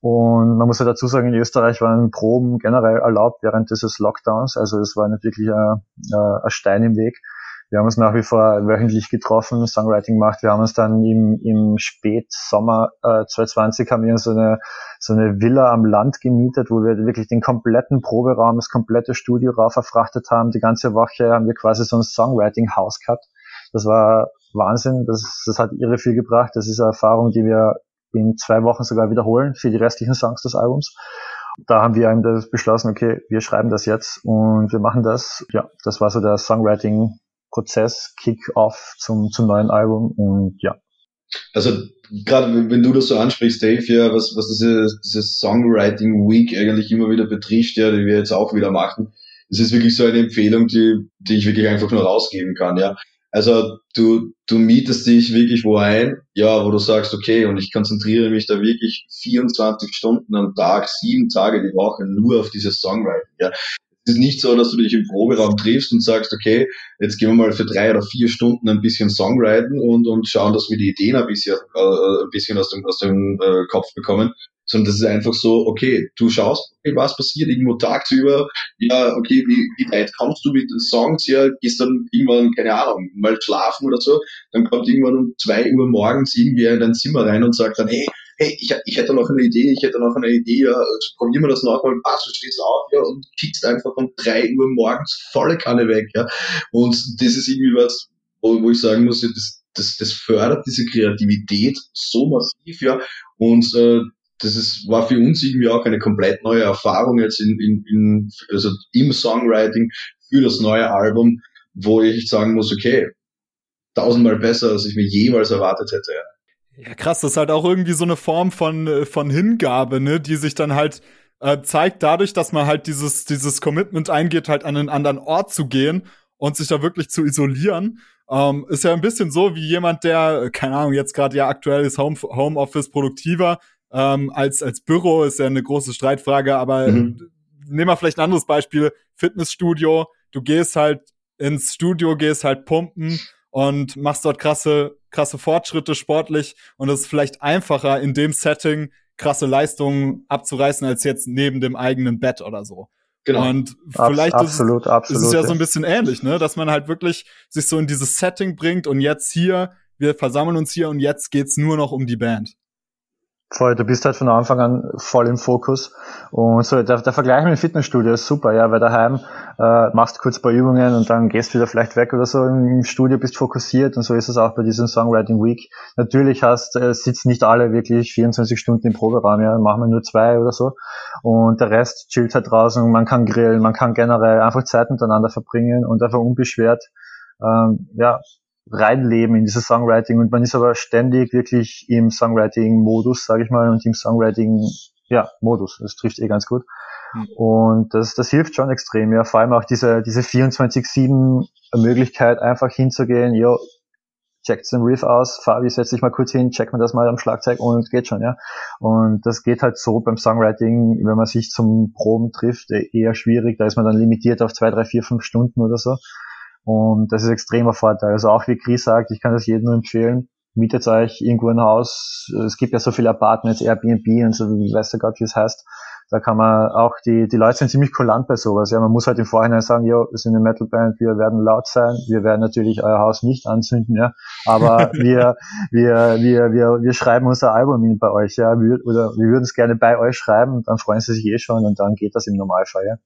Und man muss ja dazu sagen, in Österreich waren Proben generell erlaubt während dieses Lockdowns. Also es war nicht wirklich ein, ein Stein im Weg. Wir haben uns nach wie vor wöchentlich getroffen, Songwriting gemacht. Wir haben uns dann im, im Spätsommer äh, 2020 haben wir so eine, so eine Villa am Land gemietet, wo wir wirklich den kompletten Proberaum, das komplette Studio rauf verfrachtet haben. Die ganze Woche haben wir quasi so ein Songwriting-Haus gehabt. Das war Wahnsinn. Das, das hat irre viel gebracht. Das ist eine Erfahrung, die wir in zwei Wochen sogar wiederholen für die restlichen Songs des Albums. Da haben wir eben beschlossen, okay, wir schreiben das jetzt und wir machen das. Ja, das war so der Songwriting-Prozess, Kick-Off zum, zum neuen Album und ja. Also gerade wenn du das so ansprichst, Dave, ja, was, was diese, diese Songwriting Week eigentlich immer wieder betrifft, ja, die wir jetzt auch wieder machen, das ist wirklich so eine Empfehlung, die, die ich wirklich einfach nur rausgeben kann, ja. Also du, du mietest dich wirklich wo ein, ja, wo du sagst, okay, und ich konzentriere mich da wirklich 24 Stunden am Tag, sieben Tage die Woche nur auf dieses Songwriting. Ja. Es ist nicht so, dass du dich im Proberaum triffst und sagst, okay, jetzt gehen wir mal für drei oder vier Stunden ein bisschen Songwriting und, und schauen, dass wir die Ideen ein bisschen, äh, ein bisschen aus dem, aus dem äh, Kopf bekommen, sondern das ist einfach so, okay, du schaust, okay, was passiert irgendwo tagsüber, ja, okay, wie, wie weit kommst du mit Songs, ja, gehst dann irgendwann, keine Ahnung, mal schlafen oder so, dann kommt irgendwann um zwei Uhr morgens irgendwer in dein Zimmer rein und sagt dann, hey, hey, ich, ich hätte noch eine Idee, ich hätte noch eine Idee, ja, also probieren wir das noch mal, passt, du stehst auf, ja, und kickst einfach um drei Uhr morgens volle Kanne weg, ja, und das ist irgendwie was, wo, wo ich sagen muss, ja, das, das, das fördert diese Kreativität so massiv, ja, und äh, das ist, war für uns irgendwie auch eine komplett neue Erfahrung jetzt in, in, in, also im Songwriting für das neue Album, wo ich sagen muss, okay, tausendmal besser, als ich mir jemals erwartet hätte. Ja, krass, das ist halt auch irgendwie so eine Form von, äh, von Hingabe, ne, die sich dann halt äh, zeigt dadurch, dass man halt dieses, dieses Commitment eingeht, halt an einen anderen Ort zu gehen und sich da wirklich zu isolieren. Ähm, ist ja ein bisschen so wie jemand, der, keine Ahnung, jetzt gerade ja aktuell ist Home, Homeoffice produktiver, ähm, als, als Büro ist ja eine große Streitfrage, aber mhm. nehmen wir vielleicht ein anderes Beispiel. Fitnessstudio, du gehst halt ins Studio, gehst halt pumpen und machst dort krasse, krasse Fortschritte sportlich und es ist vielleicht einfacher in dem Setting krasse Leistungen abzureißen als jetzt neben dem eigenen Bett oder so. Genau. Und vielleicht absolut, ist, absolut, ist es ja so ein bisschen ähnlich, ne, dass man halt wirklich sich so in dieses Setting bringt und jetzt hier, wir versammeln uns hier und jetzt geht's nur noch um die Band. Voll, du bist halt von Anfang an voll im Fokus. Und so, der, der Vergleich mit dem Fitnessstudio ist super, ja, weil daheim äh, machst kurz ein paar Übungen und dann gehst du wieder vielleicht weg oder so. Im Studio bist fokussiert und so ist es auch bei diesem Songwriting Week. Natürlich hast, äh, sitzen nicht alle wirklich 24 Stunden im Proberaum, ja, machen wir nur zwei oder so. Und der Rest chillt halt draußen, man kann grillen, man kann generell einfach Zeit miteinander verbringen und einfach unbeschwert ähm, ja, reinleben in dieses Songwriting und man ist aber ständig wirklich im Songwriting-Modus, sage ich mal, und im Songwriting, ja, Modus, das trifft eh ganz gut. Mhm. Und das, das hilft schon extrem, ja, vor allem auch diese, diese 24-7 Möglichkeit, einfach hinzugehen, jo, checkt den Riff aus, Fabi, setz dich mal kurz hin, check mir das mal am Schlagzeug und geht schon, ja. Und das geht halt so beim Songwriting, wenn man sich zum Proben trifft, eher schwierig, da ist man dann limitiert auf zwei, drei, vier, fünf Stunden oder so. Und das ist extremer Vorteil. Also auch wie Chris sagt, ich kann das jedem nur empfehlen. Mietet euch irgendwo ein Haus. Es gibt ja so viele Apartments, Airbnb und so, wie weiß der Gott, wie es heißt. Da kann man auch, die, die Leute sind ziemlich kulant bei sowas. Ja, man muss halt im Vorhinein sagen, ja, wir sind eine Metalband, wir werden laut sein, wir werden natürlich euer Haus nicht anzünden, ja. Aber wir, wir, wir, wir, wir schreiben unser Album bei euch, ja, wir, oder wir würden es gerne bei euch schreiben, dann freuen sie sich eh schon und dann geht das im Normalfall, ja.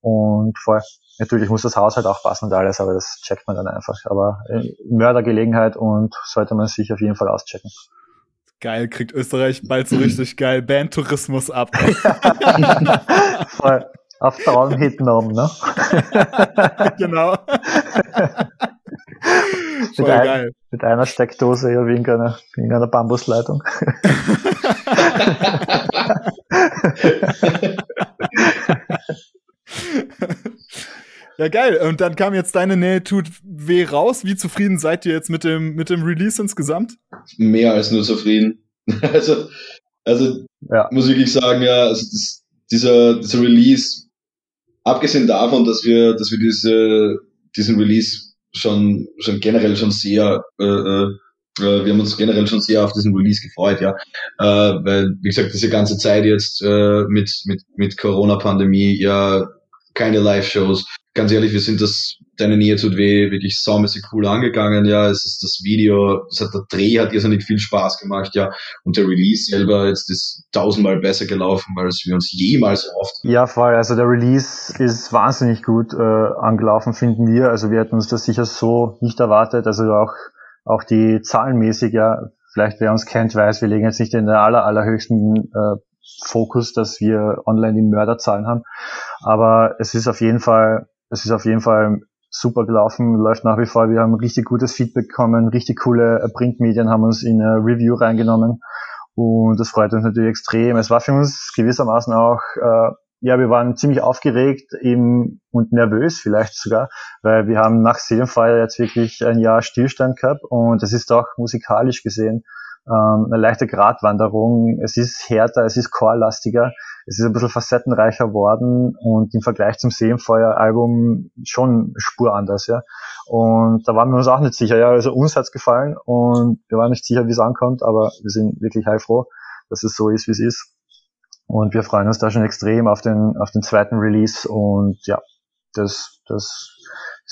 Und vor, natürlich muss das Haus halt auch passen und alles, aber das checkt man dann einfach. Aber äh, Mördergelegenheit und sollte man sich auf jeden Fall auschecken. Geil, kriegt Österreich bald so richtig geil Bandtourismus ab. Voll. Auf Traumhitten oben, ne? genau. mit, ein, geil. mit einer Steckdose ja, wie in einer, in einer Bambusleitung. Ja, geil. Und dann kam jetzt deine Nähe tut weh raus. Wie zufrieden seid ihr jetzt mit dem, mit dem Release insgesamt? Mehr als nur zufrieden. also, also ja. muss wirklich sagen, ja, also das, dieser, dieser Release, abgesehen davon, dass wir, dass wir diese, diesen Release schon, schon generell schon sehr, äh, äh, äh wir haben uns generell schon sehr auf diesen Release gefreut, ja. Äh, weil, wie gesagt, diese ganze Zeit jetzt äh, mit, mit, mit Corona-Pandemie, ja, keine Live-Shows. Ganz ehrlich, wir sind das Deine Nähe tut weh wirklich saumäßig cool angegangen. Ja, es ist das Video, es hat der Dreh hat irrsinnig viel Spaß gemacht. Ja, und der Release selber jetzt ist tausendmal besser gelaufen, als wir uns jemals erhofft. Ja, voll. Also der Release ist wahnsinnig gut äh, angelaufen, finden wir. Also wir hätten uns das sicher so nicht erwartet. Also auch auch die zahlenmäßig, ja, vielleicht wer uns kennt, weiß, wir legen jetzt nicht in der aller, allerhöchsten äh, Fokus, dass wir online die Mörderzahlen haben. Aber es ist auf jeden Fall, es ist auf jeden Fall super gelaufen, läuft nach wie vor. Wir haben richtig gutes Feedback bekommen, richtig coole äh, Printmedien haben uns in eine Review reingenommen und das freut uns natürlich extrem. Es war für uns gewissermaßen auch, äh, ja, wir waren ziemlich aufgeregt eben und nervös vielleicht sogar, weil wir haben nach Seelenfeuer jetzt wirklich ein Jahr Stillstand gehabt und das ist auch musikalisch gesehen ähm, eine leichte Gratwanderung. Es ist härter, es ist chorlastiger, es ist ein bisschen facettenreicher worden und im Vergleich zum Seelenfeuer-Album schon Spur anders, ja. Und da waren wir uns auch nicht sicher, ja. Also uns hat's gefallen und wir waren nicht sicher, wie es ankommt, aber wir sind wirklich heilfroh, dass es so ist, wie es ist. Und wir freuen uns da schon extrem auf den, auf den zweiten Release und ja, das, das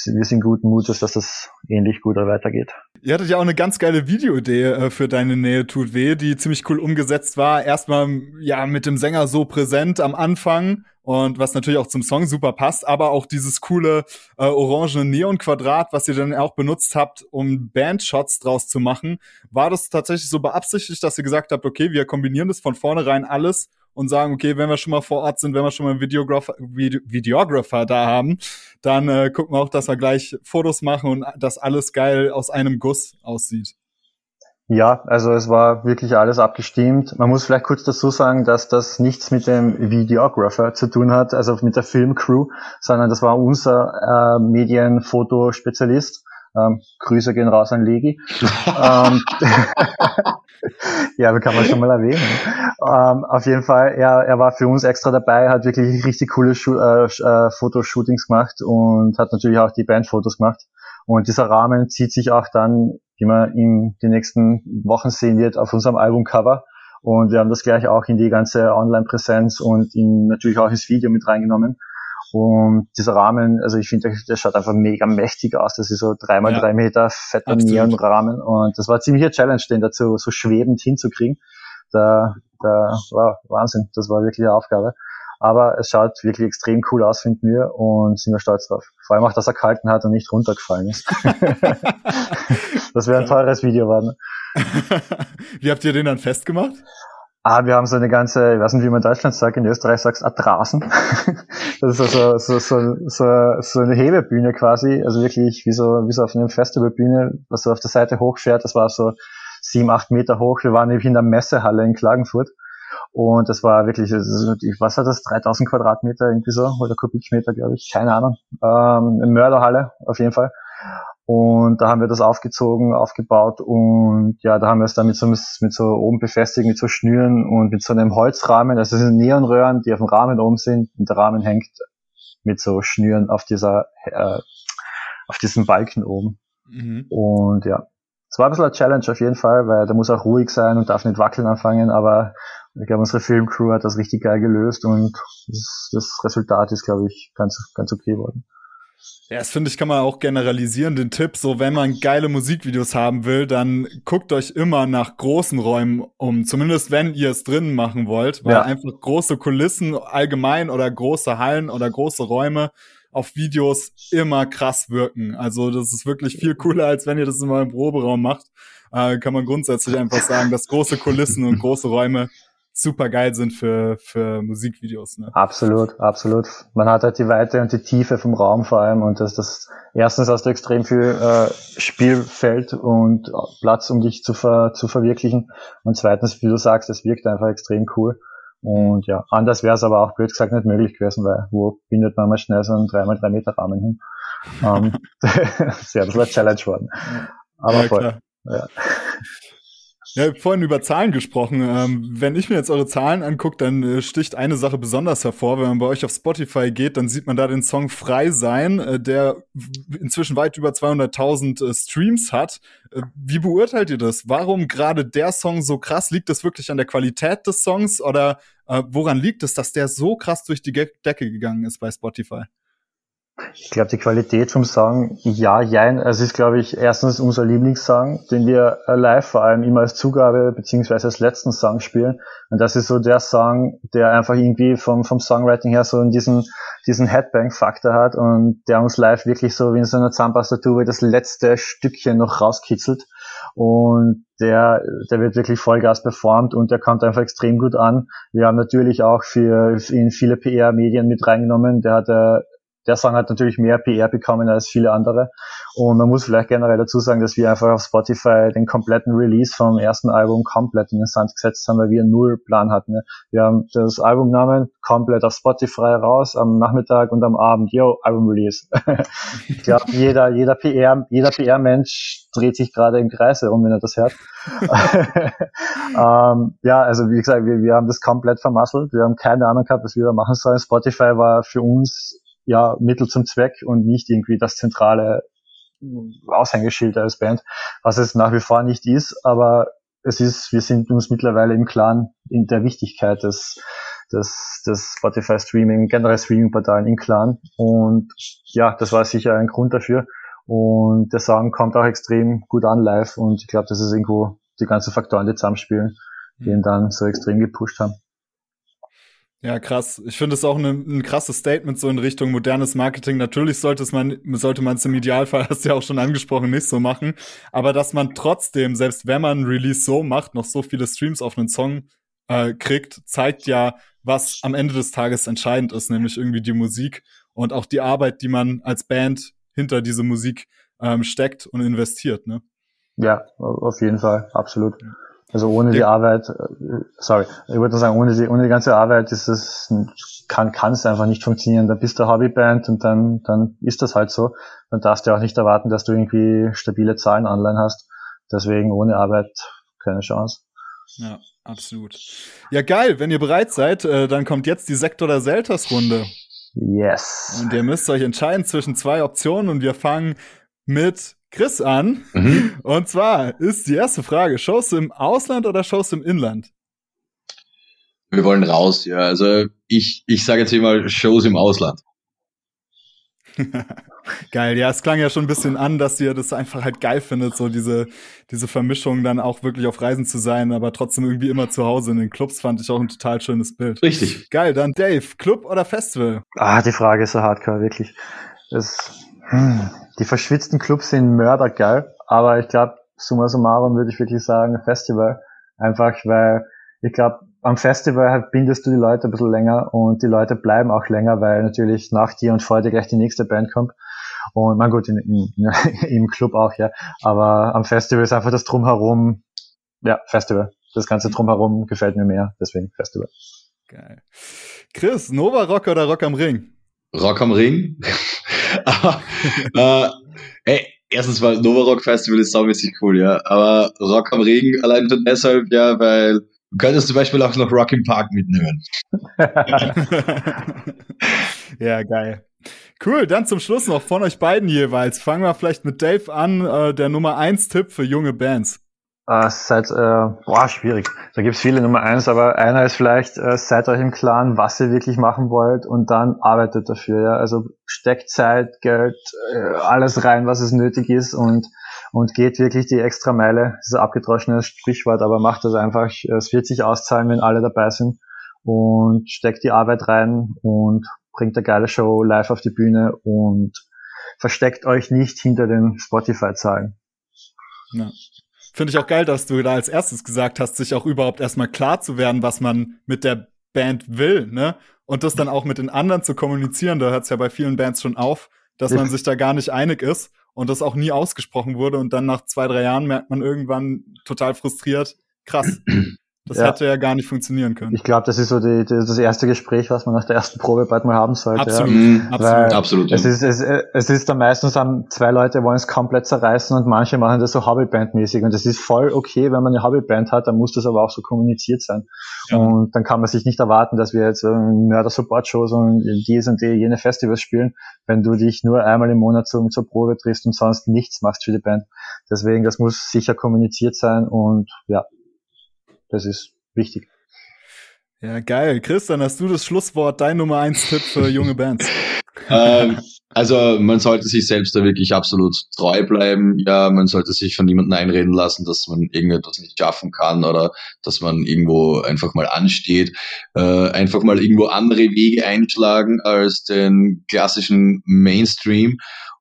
wir sind guten Mutes, dass das ähnlich gut weitergeht. Ihr hattet ja auch eine ganz geile Videoidee äh, für Deine Nähe tut weh, die ziemlich cool umgesetzt war. Erstmal ja mit dem Sänger so präsent am Anfang und was natürlich auch zum Song super passt, aber auch dieses coole äh, orange Neon-Quadrat, was ihr dann auch benutzt habt, um Bandshots draus zu machen. War das tatsächlich so beabsichtigt, dass ihr gesagt habt, okay, wir kombinieren das von vornherein alles und sagen, okay, wenn wir schon mal vor Ort sind, wenn wir schon mal einen Videographer, Vide Videographer da haben, dann äh, gucken wir auch, dass wir gleich Fotos machen und das alles geil aus einem Guss aussieht. Ja, also es war wirklich alles abgestimmt. Man muss vielleicht kurz dazu sagen, dass das nichts mit dem Videographer zu tun hat, also mit der Filmcrew, sondern das war unser äh, Medienfotospezialist. Ähm, Grüße gehen raus an Legi. ähm, ja, kann man schon mal erwähnen. Ähm, auf jeden Fall, er, er war für uns extra dabei, hat wirklich richtig coole Schu äh, äh, Fotoshootings gemacht und hat natürlich auch die Bandfotos gemacht. Und dieser Rahmen zieht sich auch dann, wie man in den nächsten Wochen sehen wird, auf unserem Albumcover. Und wir haben das gleich auch in die ganze Online-Präsenz und in, natürlich auch ins Video mit reingenommen. Und dieser Rahmen, also ich finde, der, schaut einfach mega mächtig aus. Das ist so dreimal ja, drei Meter fetter Neon-Rahmen. Und das war ziemlich eine Challenge, den dazu so schwebend hinzukriegen. da, da war Wahnsinn, das war wirklich eine Aufgabe. Aber es schaut wirklich extrem cool aus, finden wir, und sind wir stolz drauf. Vor allem auch, dass er gehalten hat und nicht runtergefallen ist. das wäre ein teures Video geworden. Wie habt ihr den dann festgemacht? Ah, wir haben so eine ganze, ich weiß nicht, wie man in Deutschland sagt, in Österreich sagst Atrasen. das ist also so, so, so, so eine Hebebühne quasi, also wirklich wie so, wie so auf einer Festivalbühne, was so auf der Seite hochfährt. Das war so sieben, acht Meter hoch. Wir waren nämlich in der Messehalle in Klagenfurt. Und das war wirklich, was hat das, 3000 Quadratmeter irgendwie so, oder Kubikmeter, glaube ich, keine Ahnung. Ähm, eine Mörderhalle auf jeden Fall. Und da haben wir das aufgezogen, aufgebaut und ja, da haben wir es dann mit so, mit so oben befestigt, mit so Schnüren und mit so einem Holzrahmen. Also es sind Neonröhren, die auf dem Rahmen oben sind und der Rahmen hängt mit so Schnüren auf dieser, äh, auf diesem Balken oben. Mhm. Und ja, es war ein bisschen eine Challenge auf jeden Fall, weil da muss auch ruhig sein und darf nicht wackeln anfangen, aber ich glaube, unsere Filmcrew hat das richtig geil gelöst und das, das Resultat ist, glaube ich, ganz, ganz okay geworden. Ja, das finde ich, kann man auch generalisieren, den Tipp, so wenn man geile Musikvideos haben will, dann guckt euch immer nach großen Räumen um, zumindest wenn ihr es drinnen machen wollt, weil ja. einfach große Kulissen allgemein oder große Hallen oder große Räume auf Videos immer krass wirken. Also das ist wirklich viel cooler, als wenn ihr das in eurem Proberaum macht. Äh, kann man grundsätzlich einfach sagen, dass große Kulissen und große Räume super geil sind für, für Musikvideos. Ne? Absolut, absolut. Man hat halt die Weite und die Tiefe vom Raum vor allem und das, das erstens hast du extrem viel äh, Spielfeld und Platz, um dich zu, ver, zu verwirklichen und zweitens, wie du sagst, es wirkt einfach extrem cool. Und ja, anders wäre es aber auch blöd gesagt nicht möglich gewesen, weil wo bindet man mal schnell so einen 3x3 Meter Rahmen hin? Ähm, sehr, das war Challenge worden. Aber ja, voll. Ja. Ja, ich vorhin über Zahlen gesprochen. Ähm, wenn ich mir jetzt eure Zahlen angucke, dann äh, sticht eine Sache besonders hervor. Wenn man bei euch auf Spotify geht, dann sieht man da den Song Frei sein, äh, der inzwischen weit über 200.000 äh, Streams hat. Äh, wie beurteilt ihr das? Warum gerade der Song so krass? Liegt das wirklich an der Qualität des Songs oder äh, woran liegt es, dass der so krass durch die Decke gegangen ist bei Spotify? Ich glaube, die Qualität vom Song, ja, jein. Es ist, glaube ich, erstens unser Lieblingssong, den wir live vor allem immer als Zugabe beziehungsweise als letzten Song spielen. Und das ist so der Song, der einfach irgendwie vom, vom Songwriting her so in diesen, diesen Headbang-Faktor hat und der uns live wirklich so wie in so einer Zahnpastatube das letzte Stückchen noch rauskitzelt. Und der, der wird wirklich Vollgas performt und der kommt einfach extrem gut an. Wir haben natürlich auch für in viele PR-Medien mit reingenommen. Der hat äh, der Song hat natürlich mehr PR bekommen als viele andere. Und man muss vielleicht generell dazu sagen, dass wir einfach auf Spotify den kompletten Release vom ersten Album komplett in den Sand gesetzt haben, weil wir null Plan hatten. Ne? Wir haben das Albumnamen komplett auf Spotify raus am Nachmittag und am Abend, yo, Album Release. ich glaube, jeder, jeder PR, jeder PR-Mensch dreht sich gerade im Kreise um, wenn er das hört. ähm, ja, also wie gesagt, wir, wir haben das komplett vermasselt. Wir haben keine Ahnung gehabt, was wir da machen sollen. Spotify war für uns ja Mittel zum Zweck und nicht irgendwie das zentrale Aushängeschild als Band, was es nach wie vor nicht ist, aber es ist, wir sind uns mittlerweile im Klaren in der Wichtigkeit des, des, des Spotify Streaming, generell Streaming-Portalen im Klaren. Und ja, das war sicher ein Grund dafür. Und der Song kommt auch extrem gut an live. Und ich glaube, das ist irgendwo die ganzen Faktoren, die zusammenspielen, die ihn dann so extrem gepusht haben. Ja, krass. Ich finde es auch ein, ein krasses Statement so in Richtung modernes Marketing. Natürlich sollte es man, sollte man es im Idealfall, hast du ja auch schon angesprochen, nicht so machen. Aber dass man trotzdem, selbst wenn man ein Release so macht, noch so viele Streams auf einen Song äh, kriegt, zeigt ja, was am Ende des Tages entscheidend ist, nämlich irgendwie die Musik und auch die Arbeit, die man als Band hinter diese Musik ähm, steckt und investiert, ne? Ja, auf jeden Fall, absolut. Also ohne die Arbeit, äh, sorry, ich würde sagen, ohne die, ohne die ganze Arbeit ist es, kann, kann es einfach nicht funktionieren. Da bist du Hobbyband und dann, dann ist das halt so. Dann darfst du auch nicht erwarten, dass du irgendwie stabile Zahlen online hast. Deswegen ohne Arbeit keine Chance. Ja, absolut. Ja, geil. Wenn ihr bereit seid, äh, dann kommt jetzt die Sektor der Selters-Runde. Yes. Und ihr müsst euch entscheiden zwischen zwei Optionen und wir fangen mit Chris an. Mhm. Und zwar ist die erste Frage: Shows im Ausland oder Shows im Inland? Wir wollen raus, ja. Also ich, ich sage jetzt immer Shows im Ausland. Geil, ja, es klang ja schon ein bisschen an, dass ihr das einfach halt geil findet, so diese, diese Vermischung dann auch wirklich auf Reisen zu sein, aber trotzdem irgendwie immer zu Hause in den Clubs fand ich auch ein total schönes Bild. Richtig. Geil, dann Dave, Club oder Festival? Ah, die Frage ist so hardcore, wirklich. Das, hm, die verschwitzten Clubs sind mördergeil, aber ich glaube, summa summarum würde ich wirklich sagen Festival. Einfach weil ich glaube, am Festival halt bindest du die Leute ein bisschen länger und die Leute bleiben auch länger, weil natürlich nach dir und vor dir gleich die nächste Band kommt. Und man gut, in, in, im Club auch, ja. Aber am Festival ist einfach das Drumherum, ja, Festival. Das ganze Drumherum gefällt mir mehr, deswegen Festival. Geil. Chris, Nova Rock oder Rock am Ring? Rock am Ring. äh, ey, erstens mal Nova Rock Festival ist saumäßig cool, ja. Aber Rock am Ring allein schon deshalb, ja, weil du könntest zum Beispiel auch noch Rock im Park mitnehmen. ja, geil. Cool, dann zum Schluss noch von euch beiden jeweils. Fangen wir vielleicht mit Dave an, äh, der Nummer 1 Tipp für junge Bands. Äh, seid, äh, boah, schwierig. Da gibt's viele Nummer eins, aber einer ist vielleicht, äh, seid euch im Klaren, was ihr wirklich machen wollt und dann arbeitet dafür. Ja? Also steckt Zeit, Geld, äh, alles rein, was es nötig ist und und geht wirklich die extra Meile. Das ist ein abgedroschenes Sprichwort, aber macht das einfach. Es wird sich auszahlen, wenn alle dabei sind und steckt die Arbeit rein und bringt eine geile Show live auf die Bühne und versteckt euch nicht hinter den Spotify-Zahlen. Ja. Finde ich auch geil, dass du da als erstes gesagt hast, sich auch überhaupt erstmal klar zu werden, was man mit der Band will, ne? Und das dann auch mit den anderen zu kommunizieren. Da hört es ja bei vielen Bands schon auf, dass man sich da gar nicht einig ist und das auch nie ausgesprochen wurde. Und dann nach zwei, drei Jahren merkt man irgendwann total frustriert, krass, das ja. hätte ja gar nicht funktionieren können. Ich glaube, das ist so die, die, das erste Gespräch, was man nach der ersten Probe bald mal haben sollte. Absolut, ja. absolut. absolut es, ist, es, es ist dann meistens dann zwei Leute wollen es komplett zerreißen und manche machen das so Hobbyband-mäßig und das ist voll okay, wenn man eine Hobbyband hat, dann muss das aber auch so kommuniziert sein. Ja. Und dann kann man sich nicht erwarten, dass wir jetzt ähm, Mörder-Support-Shows und dies und die, jene Festivals spielen, wenn du dich nur einmal im Monat zum, zur Probe triffst und sonst nichts machst für die Band. Deswegen, das muss sicher kommuniziert sein und ja, das ist wichtig. Ja, geil. Chris, dann hast du das Schlusswort, dein Nummer eins Tipp für junge Bands. ähm, also man sollte sich selbst da wirklich absolut treu bleiben. Ja, man sollte sich von niemandem einreden lassen, dass man irgendetwas nicht schaffen kann oder dass man irgendwo einfach mal ansteht. Äh, einfach mal irgendwo andere Wege einschlagen als den klassischen Mainstream.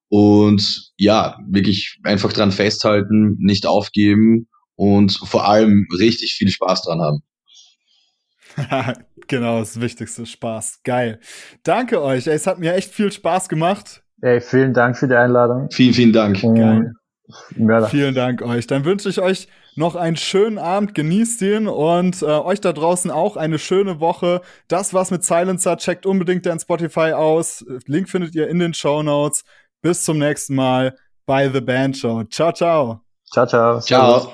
Und ja, wirklich einfach dran festhalten, nicht aufgeben und vor allem richtig viel Spaß dran haben. genau, das Wichtigste, Spaß. Geil. Danke euch. Es hat mir echt viel Spaß gemacht. Ey, vielen Dank für die Einladung. Vielen, vielen Dank. Geil. Vielen Dank euch. Dann wünsche ich euch noch einen schönen Abend, genießt ihn und äh, euch da draußen auch eine schöne Woche. Das war's mit Silencer. Checkt unbedingt dein Spotify aus. Link findet ihr in den Show Notes. Bis zum nächsten Mal bei The Band Show. Ciao, ciao. Ciao, ciao. Ciao.